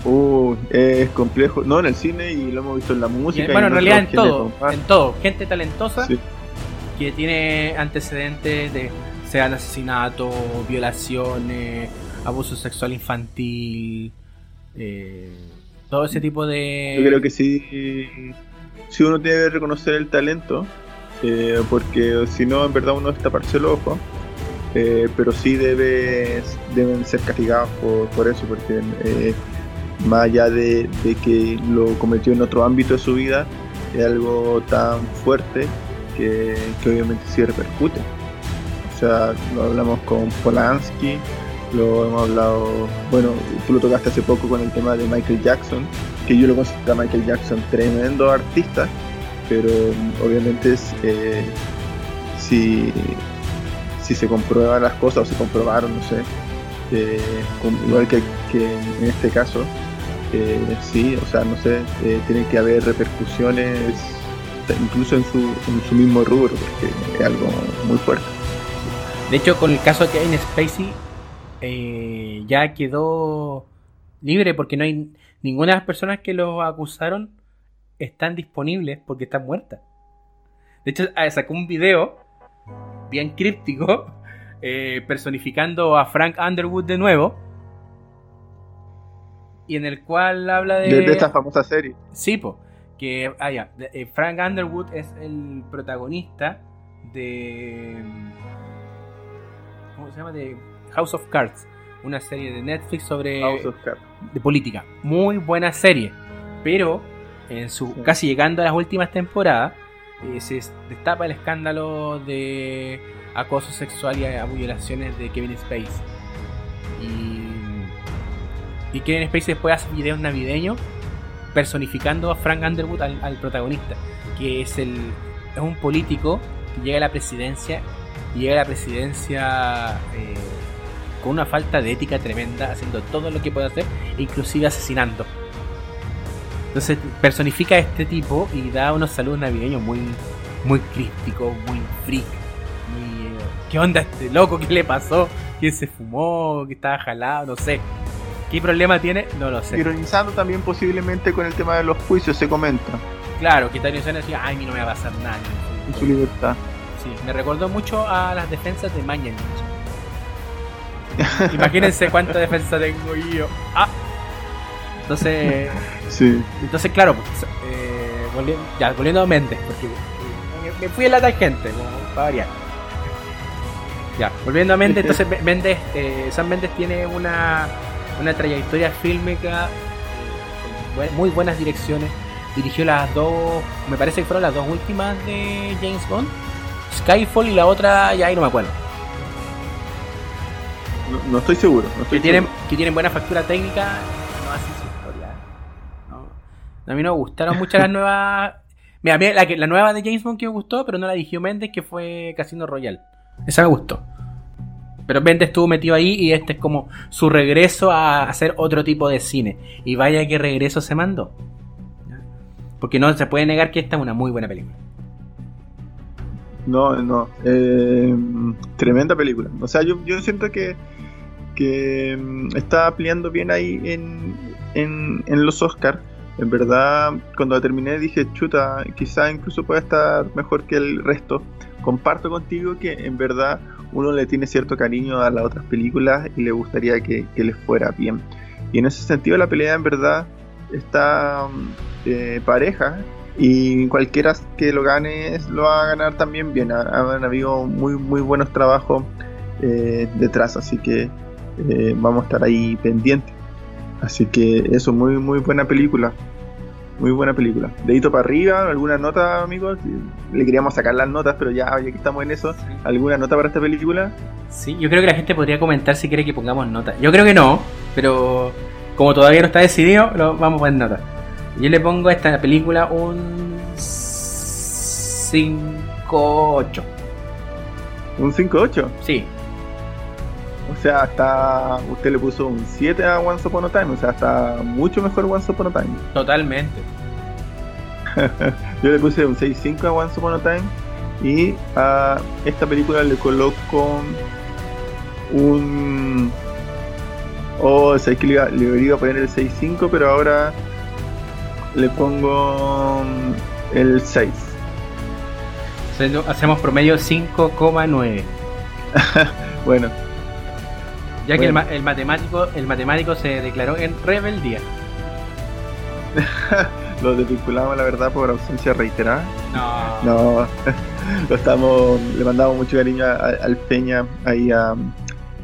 Uh, es complejo. No, en el cine y lo hemos visto en la música. bueno, en realidad en todo, en todo. Gente talentosa que tiene antecedentes de sean asesinatos, violaciones, abuso sexual infantil, eh, todo ese tipo de... Yo creo que sí, si uno debe reconocer el talento, eh, porque si no, en verdad uno es taparse el ojo. Eh, pero sí debe, deben ser castigados por, por eso, porque más allá de, que lo cometió en otro ámbito de su vida, es algo tan fuerte que, obviamente sí repercute. O sea, lo hablamos con Polanski, lo hemos hablado, bueno, tú lo tocaste hace poco con el tema de Michael Jackson, que yo lo considero a Michael Jackson tremendo artista, pero obviamente eh, si, si se comprueban las cosas o se comprobaron, no sé, eh, igual que, en este caso, sí, o sea, no sé, eh, tiene que haber repercusiones incluso en su, en su mismo rubro, porque es algo muy fuerte. De hecho, con el caso de Kevin Spacey, eh, ya quedó libre porque no hay ninguna de las personas que lo acusaron están disponibles porque están muertas. De hecho, ah, sacó un video bien críptico eh, personificando a Frank Underwood de nuevo y en el cual habla de... De, esta famosa serie. Sí, po, que ah, ya, eh, Frank Underwood es el protagonista de... ¿Cómo se llama? De House of Cards, una serie de Netflix sobre... House of Cards. De política. Muy buena serie, pero en su casi llegando a las últimas temporadas eh, se destapa el escándalo de acoso sexual y violaciones de Kevin Spacey. Y y Kevin Spacey después hace videos navideños personificando a Frank Underwood al, protagonista, que es el es un político que llega a la presidencia llega a la presidencia eh, con una falta de ética tremenda, haciendo todo lo que puede hacer, inclusive asesinando. Entonces personifica a este tipo y da unos saludos navideños muy, muy crípticos, muy freak. Eh, ¿Qué onda este loco? ¿Qué le pasó? ¿Quién se fumó? ¿Qué estaba jalado? No sé. ¿Qué problema tiene? No lo sé. Ironizando también posiblemente con el tema de los juicios, se comenta. Claro, que Tario Sana decía, ay, a mí no me va a pasar nada. En su libertad. Sí, me recordó mucho a las defensas de Mañanich. Imagínense cuánta defensa tengo yo. Ah. Entonces, Sí. entonces claro, pues, eh, volvi- ya, volviendo a Méndez, porque eh, me fui en la tangente, como para variar. Ya, volviendo a Méndez, entonces Méndez, eh, Sam Méndez tiene una, una trayectoria fílmica eh, con muy buenas direcciones. Dirigió las dos, me parece que fueron las dos últimas de James Bond, Skyfall y la otra, ya ahí no me acuerdo. No, no estoy seguro. No estoy que tienen, seguro. que tienen buena factura técnica, no hacen su historia. No. A mí no me gustaron mucho las nuevas. Mira, a mí la, que- la nueva de James Bond que me gustó, pero no la dirigió Méndez, que fue Casino Royale. Esa me gustó. Pero Méndez estuvo metido ahí y este es como su regreso a hacer otro tipo de cine. Y vaya que regreso se mandó. Porque no se puede negar que esta es una muy buena película. No, no. Eh, tremenda película. O sea, yo, siento que, que mm, está peleando bien ahí en, en, en los Oscars. En verdad, cuando la terminé dije, chuta, quizá incluso pueda estar mejor que el resto. Comparto contigo que en verdad uno le tiene cierto cariño a las otras películas y le gustaría que, que les fuera bien. Y en ese sentido la pelea en verdad está mm, eh, pareja y cualquiera que lo gane lo va a ganar también bien. Ha- Han habido muy muy buenos trabajos eh, detrás, así que eh, vamos a estar ahí pendientes. Así que eso, muy muy buena película. Muy buena película. Dedito para arriba, alguna nota, amigos. Le queríamos sacar las notas, pero ya, ya que estamos en eso, ¿alguna nota para esta película? Sí, yo creo que la gente podría comentar si quiere que pongamos nota. Yo creo que no, pero como todavía no está decidido, lo vamos a poner nota. Yo le pongo a esta película un 5-8. Un 5-8. Sí, O sea, hasta usted le puso un 7 a Once Upon a Time. O sea, está mucho mejor Once Upon a Time. totalmente. Yo le puse un 6.5 a Once Upon a Time y a esta película le coloco un... Oh, sé que le iba, le iba a poner el 6.5, pero ahora le pongo mm, el 6. Haciendo- Hacemos promedio 5,9. Bueno, Ya que el, ma- el matemático el matemático se declaró en rebeldía. lo desvinculamos la verdad por ausencia reiterada. No. No, lo estamos, le mandamos mucho cariño al Peña ahí a,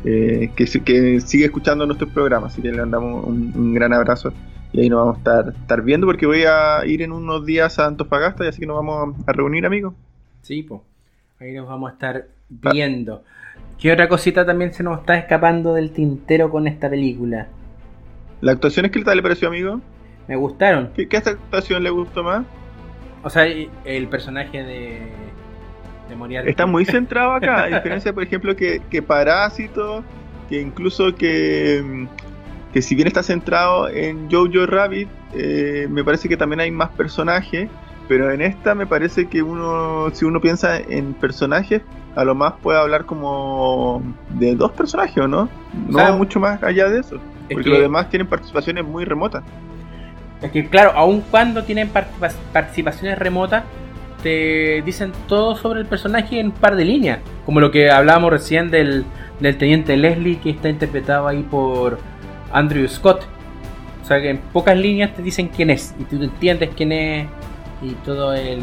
eh, que, si- que sigue escuchando nuestros programas, así que le mandamos un, un gran abrazo y ahí nos vamos a estar, estar viendo porque voy a ir en unos días a Antofagasta y así que nos vamos a reunir amigos. Sí, pues. Ahí nos vamos a estar viendo. ¿Qué otra cosita también se nos está escapando del tintero con esta película? ¿La actuación es que tal le pareció amigo? Me gustaron. ¿Qué, qué esta actuación le gustó más? O sea, el personaje de, de Moriarty. Está muy centrado acá, a diferencia, por ejemplo, que, que Parásito, que incluso que, mm, que si bien está centrado en Jojo Rabbit, eh, me parece que también hay más personajes, pero en esta me parece que uno, si uno piensa en personajes, a lo más puede hablar como de dos personajes, ¿o no? No mucho más allá de eso, Es porque que- los demás tienen participaciones muy remotas. Es que, claro, aun cuando tienen participa- participaciones remotas, te dicen todo sobre el personaje en un par de líneas. Como lo que hablábamos recién del, del teniente Leslie, que está interpretado ahí por Andrew Scott. O sea, que en pocas líneas te dicen quién es. Y tú entiendes quién es. Y todo el.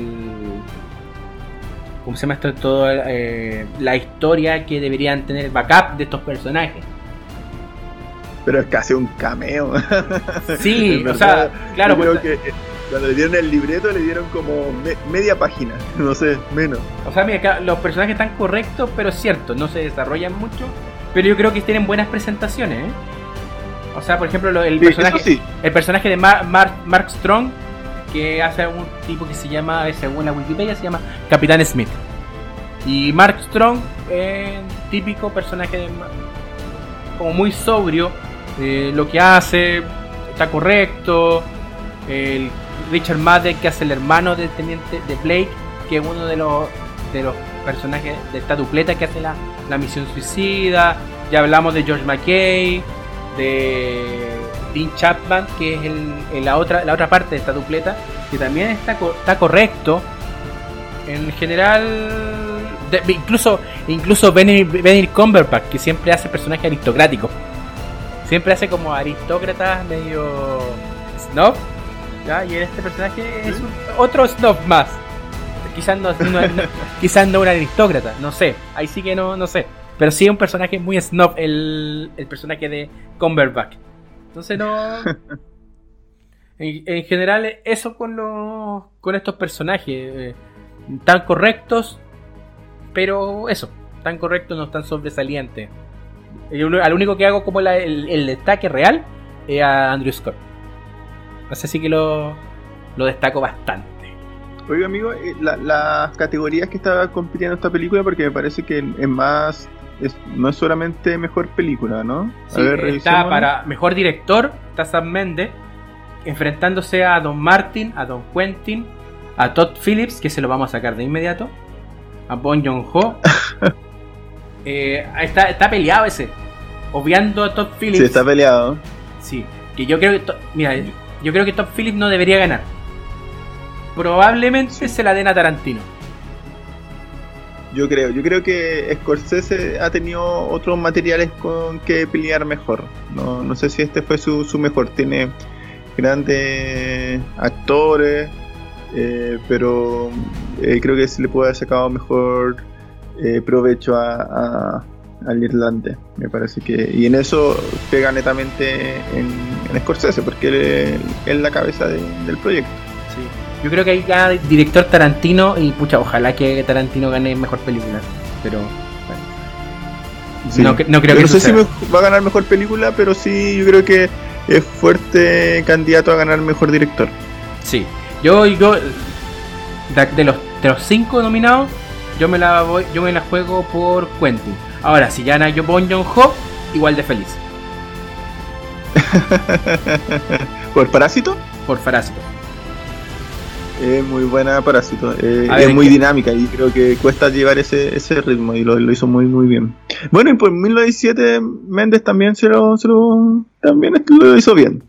¿Cómo se llama esto? Todo eh, la historia que deberían tener el backup de estos personajes. Pero es casi un cameo. Sí, o sea, claro, Yo creo pues, que eh, cuando le dieron el libreto le dieron como me- media página, no sé, menos. O sea, mira, los personajes están correctos, pero cierto, no se desarrollan mucho. Pero yo creo que tienen buenas presentaciones, ¿eh? O sea, por ejemplo, lo- el, Sí, personaje, sí, el personaje de Mar- Mar- Mark Strong que hace un tipo que se llama, según la Wikipedia, se llama Capitán Smith. Y Mark Strong, eh, típico personaje de, como muy sobrio, eh, lo que hace está correcto. El Richard Madden, que hace el hermano del teniente de Blake, que es uno de los, de los personajes de esta dupleta que hace la, la misión suicida. Ya hablamos de George McKay, de Dean Chapman, que es el, la, otra, la otra parte de esta dupleta, que también está, está correcto. En general, incluso incluso Benedict Cumberbatch, que siempre hace personajes aristocráticos. Siempre hace como aristócratas medio snob. ¿ya? Y este personaje es otro snob más. Quizás no, quizás no un aristócrata, no sé. Ahí sí que no, no sé. Pero sí es un personaje muy snob el, el personaje de Cumberbatch. Entonces no. en, general, eso con los. con estos personajes. Eh, tan correctos. Pero eso. Tan correctos, no tan sobresalientes. al único que hago como el, destaque real es a Andrew Scott. Así sí que lo, lo destaco bastante. Oiga, amigo, eh, las categorías que estaba compitiendo esta película, porque me parece que es más no es solamente mejor película, ¿no? A ver, está para mejor director, está Sam Mendes, enfrentándose a Don Martin, a Don Quentin, a Todd Phillips, que se lo vamos a sacar de inmediato, a Bon Joon Ho. Eh, está, está peleado ese, obviando a Todd Phillips. Sí, está peleado. Sí, que yo creo que, mira, yo creo que Todd Phillips no debería ganar. Probablemente se la den a Tarantino. Yo creo, yo creo que Scorsese ha tenido otros materiales con que pelear mejor. No, no sé si este fue su, su mejor. Tiene grandes actores, eh, pero eh, creo que se le puede haber sacado mejor eh, provecho a, al irlandés. Me parece que. Y en eso pega netamente en, en Scorsese, porque él es la cabeza del proyecto. Yo creo que hay gana director Tarantino y pucha, ojalá que Tarantino gane mejor película. Pero no, creo que no sé si va a ganar mejor película, pero sí yo creo que es fuerte candidato a ganar mejor director. Sí, yo, yo de, los de los cinco nominados, yo me la voy, yo me la juego por Quentin. Ahora, si gana yo Bon John Ho, igual de feliz. ¿Por Parásito? Por Parásito. Es muy buena Parásito. Eh, es muy dinámica y creo que cuesta llevar ese, ese ritmo y lo, hizo muy muy bien. Bueno, y por 1917 Méndez también se lo, se lo, también lo hizo bien.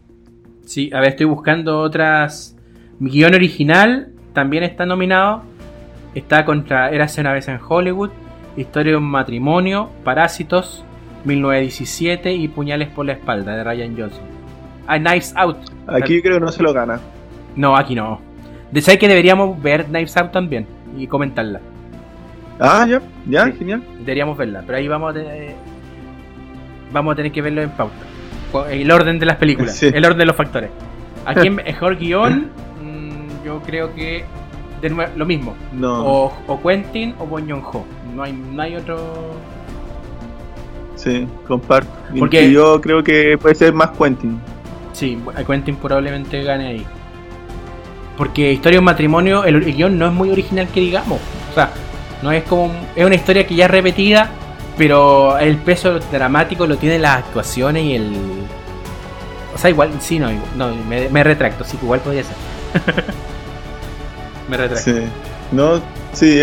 Sí, a ver, estoy buscando otras. Mi guion original también está nominado. Está contra Érase una vez en Hollywood, Historia de un matrimonio, Parásitos, 1917 y Puñales por la espalda de Ryan Johnson. Ah, Knives Out. Aquí creo que no se lo gana. No, aquí no. De que deberíamos ver Knives Out también y comentarla. Ah, ya, ya, genial. Deberíamos verla, pero ahí vamos a tener, vamos a tener que verlo en pauta. El orden de las películas, el orden de los factores. Aquí en mejor guion, mm, yo creo que de nuevo, lo mismo. No. O, o Quentin o Bon Ho. No hay, no hay otro. Sí, comparto. Porque yo creo que puede ser más Quentin. Sí, Quentin probablemente gane ahí. Porque Historia de un matrimonio, el, guion no es muy original que digamos. O sea, no es como. Es una historia que ya es repetida, pero el peso dramático lo tienen las actuaciones y el. O sea, igual, sí, no, no me, retracto, sí, igual podría ser. me retracto. Sí, no, sí,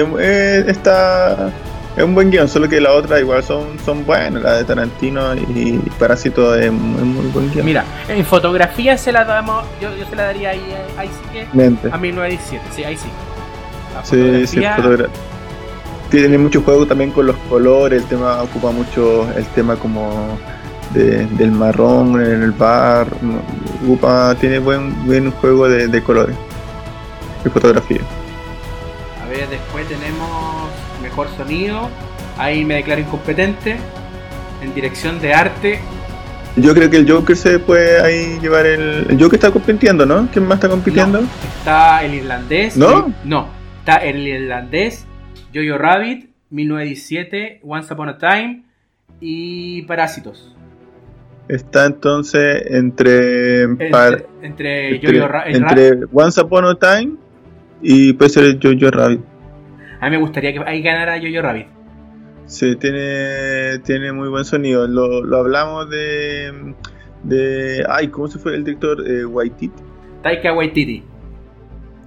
está es un buen guion, solo que la otra igual son, son buenas, la de Tarantino y Parásito es, muy buen guion. Mira, en fotografía se la damos, yo, yo se la daría ahí, ahí sí que Mente. a 1917, sí, ahí sí. sí, sí, fotografía. Tiene mucho juego también con los colores, el tema ocupa mucho el tema como del marrón en el bar, ocupa, tiene buen, buen juego de, de colores y fotografía. A ver, después tenemos mejor sonido. Ahí me declaro incompetente. En dirección de arte. Yo creo que el Joker se puede ahí llevar el. El Joker está compitiendo, ¿no? ¿Quién más está compitiendo? está el irlandés. ¿No? no. Está el irlandés, Jojo Rabbit, 1917, Once Upon a Time y Parásitos. Está entonces entre. Entre, par- entre entre, Jojo el Once Upon a Time y puede ser Jojo Rabbit. A mí me gustaría que ahí ganara Jojo Rabbit. Sí, tiene, tiene muy buen sonido. Lo, lo hablamos de, de. Ay, ¿cómo se fue el director? Eh, Waititi. Taika Waititi.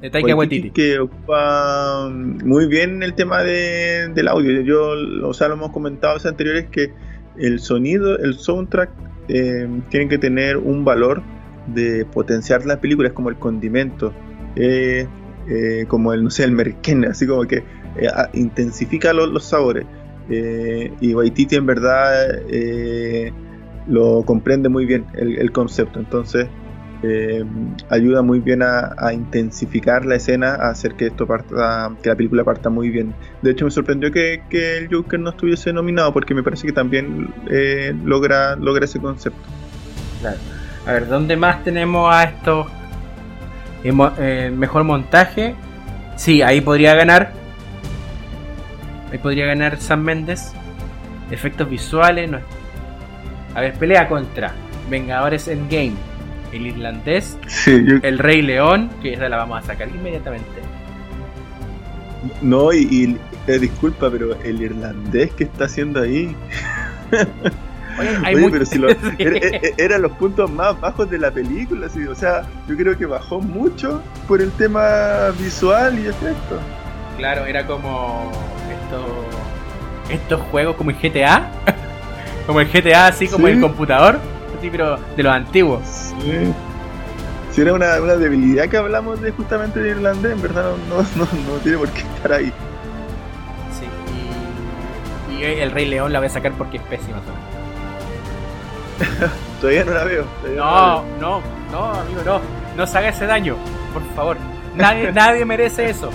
De Taika Waititi. que ocupa mm, muy bien el tema de, del audio. Yo, o sea, lo hemos comentado en anteriores que el sonido, el soundtrack, eh, tienen que tener un valor de potenciar la película, es como el condimento, eh, eh, como el, no sé, el merquén, así como que eh, intensifica los, sabores. Eh, y Waititi en verdad eh, lo comprende muy bien el, concepto, entonces ayuda muy bien a, intensificar la escena, a hacer que esto parta, que la película parta muy bien. De hecho, me sorprendió que, que el Joker no estuviese nominado, porque me parece que también logra, logra ese concepto. Claro. A ver, ¿dónde más tenemos a estos? Mejor montaje. Sí, ahí podría ganar. Ahí podría ganar Sam Mendes. Efectos visuales. No. A ver, pelea contra Vengadores Endgame. El irlandés. Sí, yo- El Rey León. Que esa la vamos a sacar inmediatamente. no, y, y, eh, disculpa, pero el irlandés que está haciendo ahí. Oye, hay Oye, mucho- pero si lo- era- los puntos más bajos de la película, sí, o sea, yo creo que bajó mucho por el tema visual y efectos. Claro, era como estos estos juegos como el GTA, como el GTA así como Sí. el computador, así pero de los antiguos. Sí. Si era una, una debilidad que hablamos de justamente de irlandés, en verdad no, no, no, no tiene por qué estar ahí. Sí, y, y el Rey León la voy a sacar porque es pésima. Todavía no la veo. No, veo. no, no, amigo, no, no se haga ese daño, por favor. Nadie, nadie merece eso.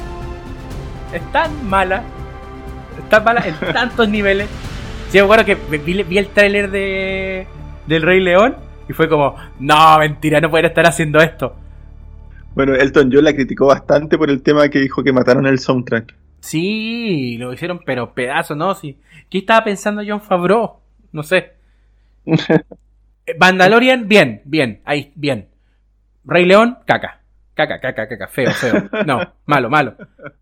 Es tan mala, es tan mala en tantos niveles. Sí, me acuerdo que vi, vi el tráiler de del Rey León y fue como, no, mentira, no pueden estar haciendo esto. Bueno, Elton John la criticó bastante por el tema que dijo que mataron el soundtrack. Sí, lo hicieron, pero pedazo, ¿no? Sí. ¿Qué estaba pensando John Favreau? No sé. Eh, Mandalorian, bien, bien, ahí, bien. Rey León, caca. Caca, caca, caca, feo, feo. No, malo, malo.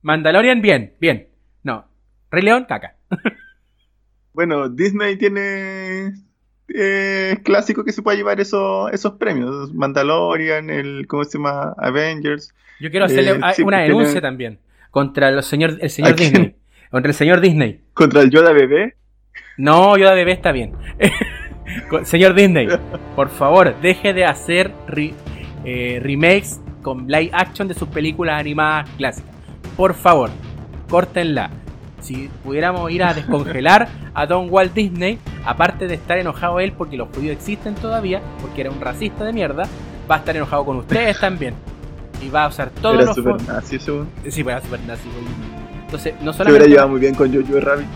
Mandalorian, bien, bien. No. Rey León, caca. Bueno, Disney tiene eh, clásico que se puede llevar esos, esos premios. Mandalorian, el, ¿cómo se llama? Avengers. Yo quiero hacerle Eh, una tiene- denuncia también. Contra el señor, el señor. Disney. Contra el señor Disney. Contra el Yoda bebé. No, Yoda bebé está bien. Señor Disney, por favor, deje de hacer re- eh, remakes con live action de sus películas animadas clásicas. Por favor, córtenla. Si pudiéramos ir a descongelar a Don Walt Disney, aparte de estar enojado él porque los judíos existen todavía, porque era un racista de mierda, va a estar enojado con ustedes también. Y va a usar todos Era los super nazi eso. Sí, pues, era super nazi. Entonces, no Se hubiera solamente. llevado muy bien con Jojo Rabbit.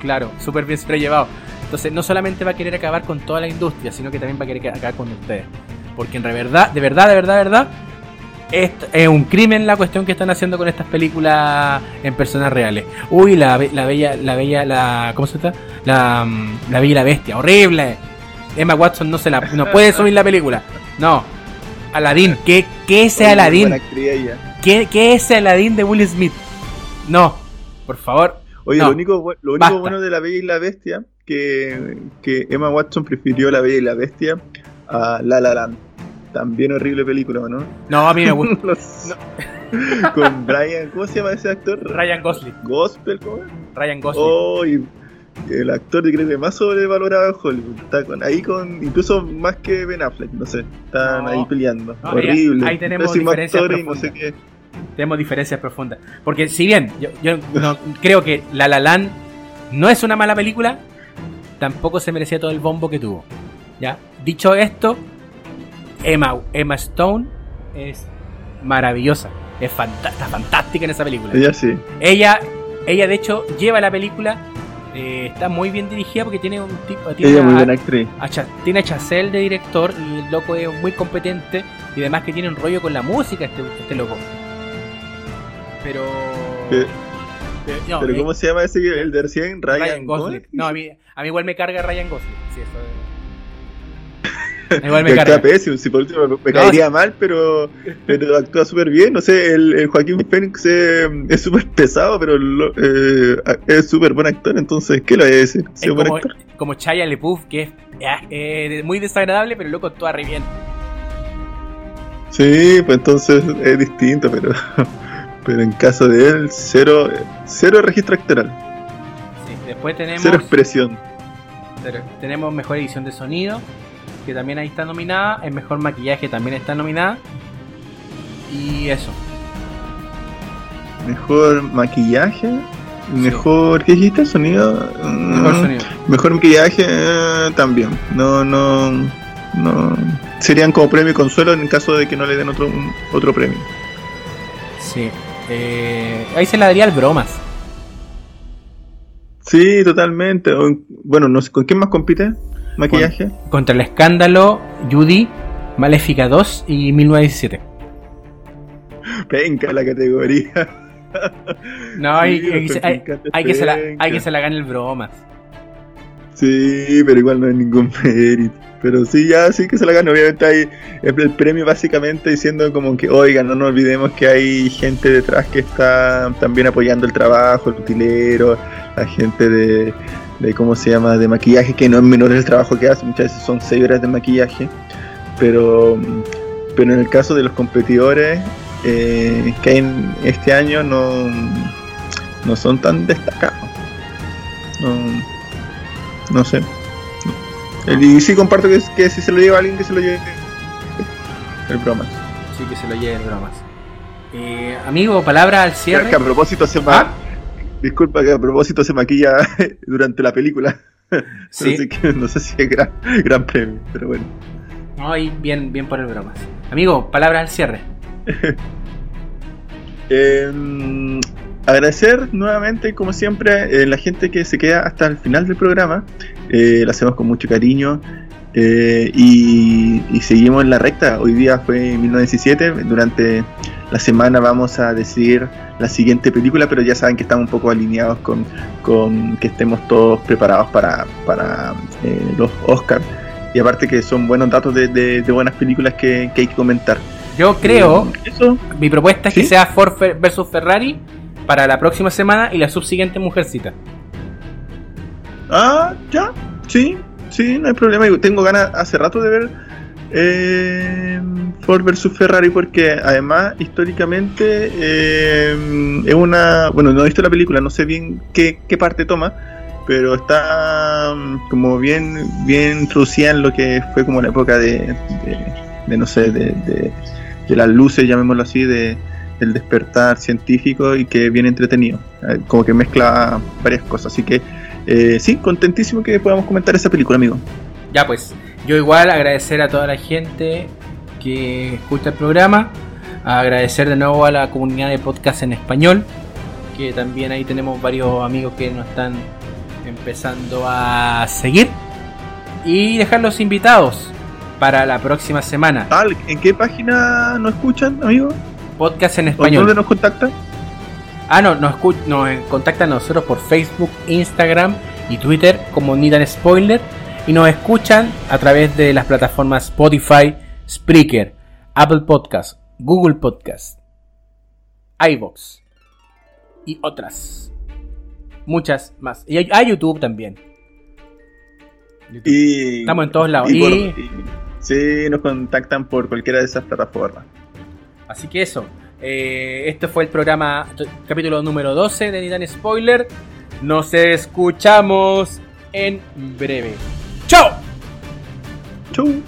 Claro, súper bien sobrellevado. Entonces, no solamente va a querer acabar con toda la industria, sino que también va a querer acabar con ustedes. Porque en verdad, de verdad, de verdad, de verdad, es un crimen la cuestión que están haciendo con estas películas en personas reales. Uy, la, la bella, la bella, la. ¿Cómo se llama? La, mm, la bella y la bestia, horrible. Emma Watson no se la, no puede subir la película. No. Aladdin, ¿qué, qué es ese Aladdin? ¿Qué, ¿Qué es ese Aladdin de Will Smith? No, por favor. Oye, No, lo único, lo único bueno de La Bella y la Bestia que, que Emma Watson prefirió La Bella y la Bestia a La La Land. También horrible película, ¿no? No, a mí me gusta. Los- Con Brian, ¿cómo se llama ese actor? Ryan Gosling. Gospel, ¿cómo es? Ryan Gosling. Oh, y el actor yo creo que más sobrevalorado en Hollywood. Está con, ahí con, incluso más que Ben Affleck, no sé. Están No. ahí peleando. No, Horrible. ahí tenemos diferencias sé profundas. qué. Tenemos diferencias profundas. Porque si bien yo, yo creo que La La Land no es una mala película, tampoco se merecía todo el bombo que tuvo. ¿Ya? Dicho esto, Emma, Emma Stone es maravillosa. Es está fantástica en esa película. Ella sí. Ella, ella de hecho lleva la película. eh, está muy bien dirigida porque tiene un tipo. Tiene Ella es muy a- buena actriz. a tiene a Chazelle de director y el loco es muy competente y además que tiene un rollo con la música este, este loco. Pero... ¿Qué? Eh, no, ¿Pero eh, cómo se llama ese el de recién? Ryan, Ryan Gosling. Gosling. No, a mí, a mí igual me carga Ryan Gosling. Sí, eso Igual me Y actúa carga. pésimo, si por último me, me No, caería mal, pero, pero actúa súper bien. No sé, el, el Joaquín Phoenix eh, es súper pesado, pero lo- eh, es súper buen actor, entonces, ¿qué le voy a decir? Es como, actor. como Chaya LePouf, que es eh, muy desagradable, pero loco actúa re bien. Sí, pues entonces es distinto, pero, pero en caso de él, cero, cero registro actoral, Sí, Después tenemos, cero expresión. tenemos mejor edición de sonido, que también ahí está nominada. El mejor maquillaje también está nominada. Y eso. Mejor maquillaje, mejor, ¿qué dijiste? Sonido. Mejor Mm, sonido. Mejor maquillaje eh, también. No, no, no. Serían como premio y consuelo en caso de que no le den otro, un- otro premio. Sí. Eh, ahí se la daría al bromas. Sí, totalmente. Bueno, no sé, ¿con quién más compite? Maquillaje. Contra el escándalo, Judy, Maléfica 2 y 1917. Penca la categoría. No, hay, Sí, hay que se- me hay- encanta hay que se la, hay que se la gane el bromas. Sí, pero igual no hay ningún mérito. Pero sí, ya sí que se la gana. Obviamente hay el, el premio básicamente diciendo como que, oigan, no nos olvidemos que hay gente detrás que está también apoyando el trabajo, el utilero, la gente de, de ¿cómo se llama?, de maquillaje, que no es menor el trabajo que hace, muchas veces son 6 horas de maquillaje. Pero, pero en el caso de los competidores eh, que hay en este año no, no son tan destacados. No, no sé. Y sí comparto que, que si se lo lleva alguien que se lo lleve el bromas. Sí, que se lo lleve el bromas. Eh, amigo, palabra al cierre. Que a propósito se ¿Ah? Disculpa que a propósito se maquilla durante la película. Sí. Así que no sé si es gran, gran premio, pero bueno. No, y bien, bien por el bromas. Amigo, palabra al cierre. Eh, agradecer nuevamente, como siempre, eh, la gente que se queda hasta el final del programa. Eh, lo hacemos con mucho cariño. eh, y, y seguimos en la recta. Hoy día fue 1917. Durante la semana vamos a decidir la siguiente película, pero ya saben que estamos un poco alineados con, con que estemos todos preparados para, para eh, los Oscars. Y aparte que son buenos datos de, de- de buenas películas que, que hay que comentar. Yo creo, Eh, eso, mi propuesta es que sea Ford versus Ferrari para la próxima semana y la subsiguiente Mujercita. Ah, ya, sí, sí, no hay problema. Tengo ganas hace rato de ver eh, Ford vs Ferrari porque además históricamente eh, es una... Bueno, no he visto la película, no sé bien qué, qué parte toma, pero está mm, como bien, bien introducida en lo que fue como la época de, de, no sé, de, de, las luces, llamémoslo así, de del despertar científico y que bien entretenido, eh, como que mezcla varias cosas, así que eh, sí, contentísimo que podamos comentar esa película, amigo. Ya pues, yo igual agradecer a toda la gente que escucha el programa, agradecer de nuevo a la comunidad de podcast en español, que también ahí tenemos varios amigos que nos están empezando a seguir y dejarlos invitados para la próxima semana. ¿En qué página nos escuchan, amigo? Podcast en ¿O español. ¿Dónde nos contactan? Ah, no, nos, nos contactan a nosotros por Facebook, Instagram y Twitter como Nidan Spoiler. Y nos escuchan a través de las plataformas Spotify, Spreaker, Apple Podcast, Google Podcast, iBox y otras. Muchas más. Y a, a YouTube también. YouTube. Y, Estamos en todos lados. y por- Y- y- sí, nos contactan por cualquiera de esas plataformas. Así que eso. eh, este fue el programa, capítulo número 12 de Nidan Spoiler. Nos escuchamos en breve. ¡Chao! Chau.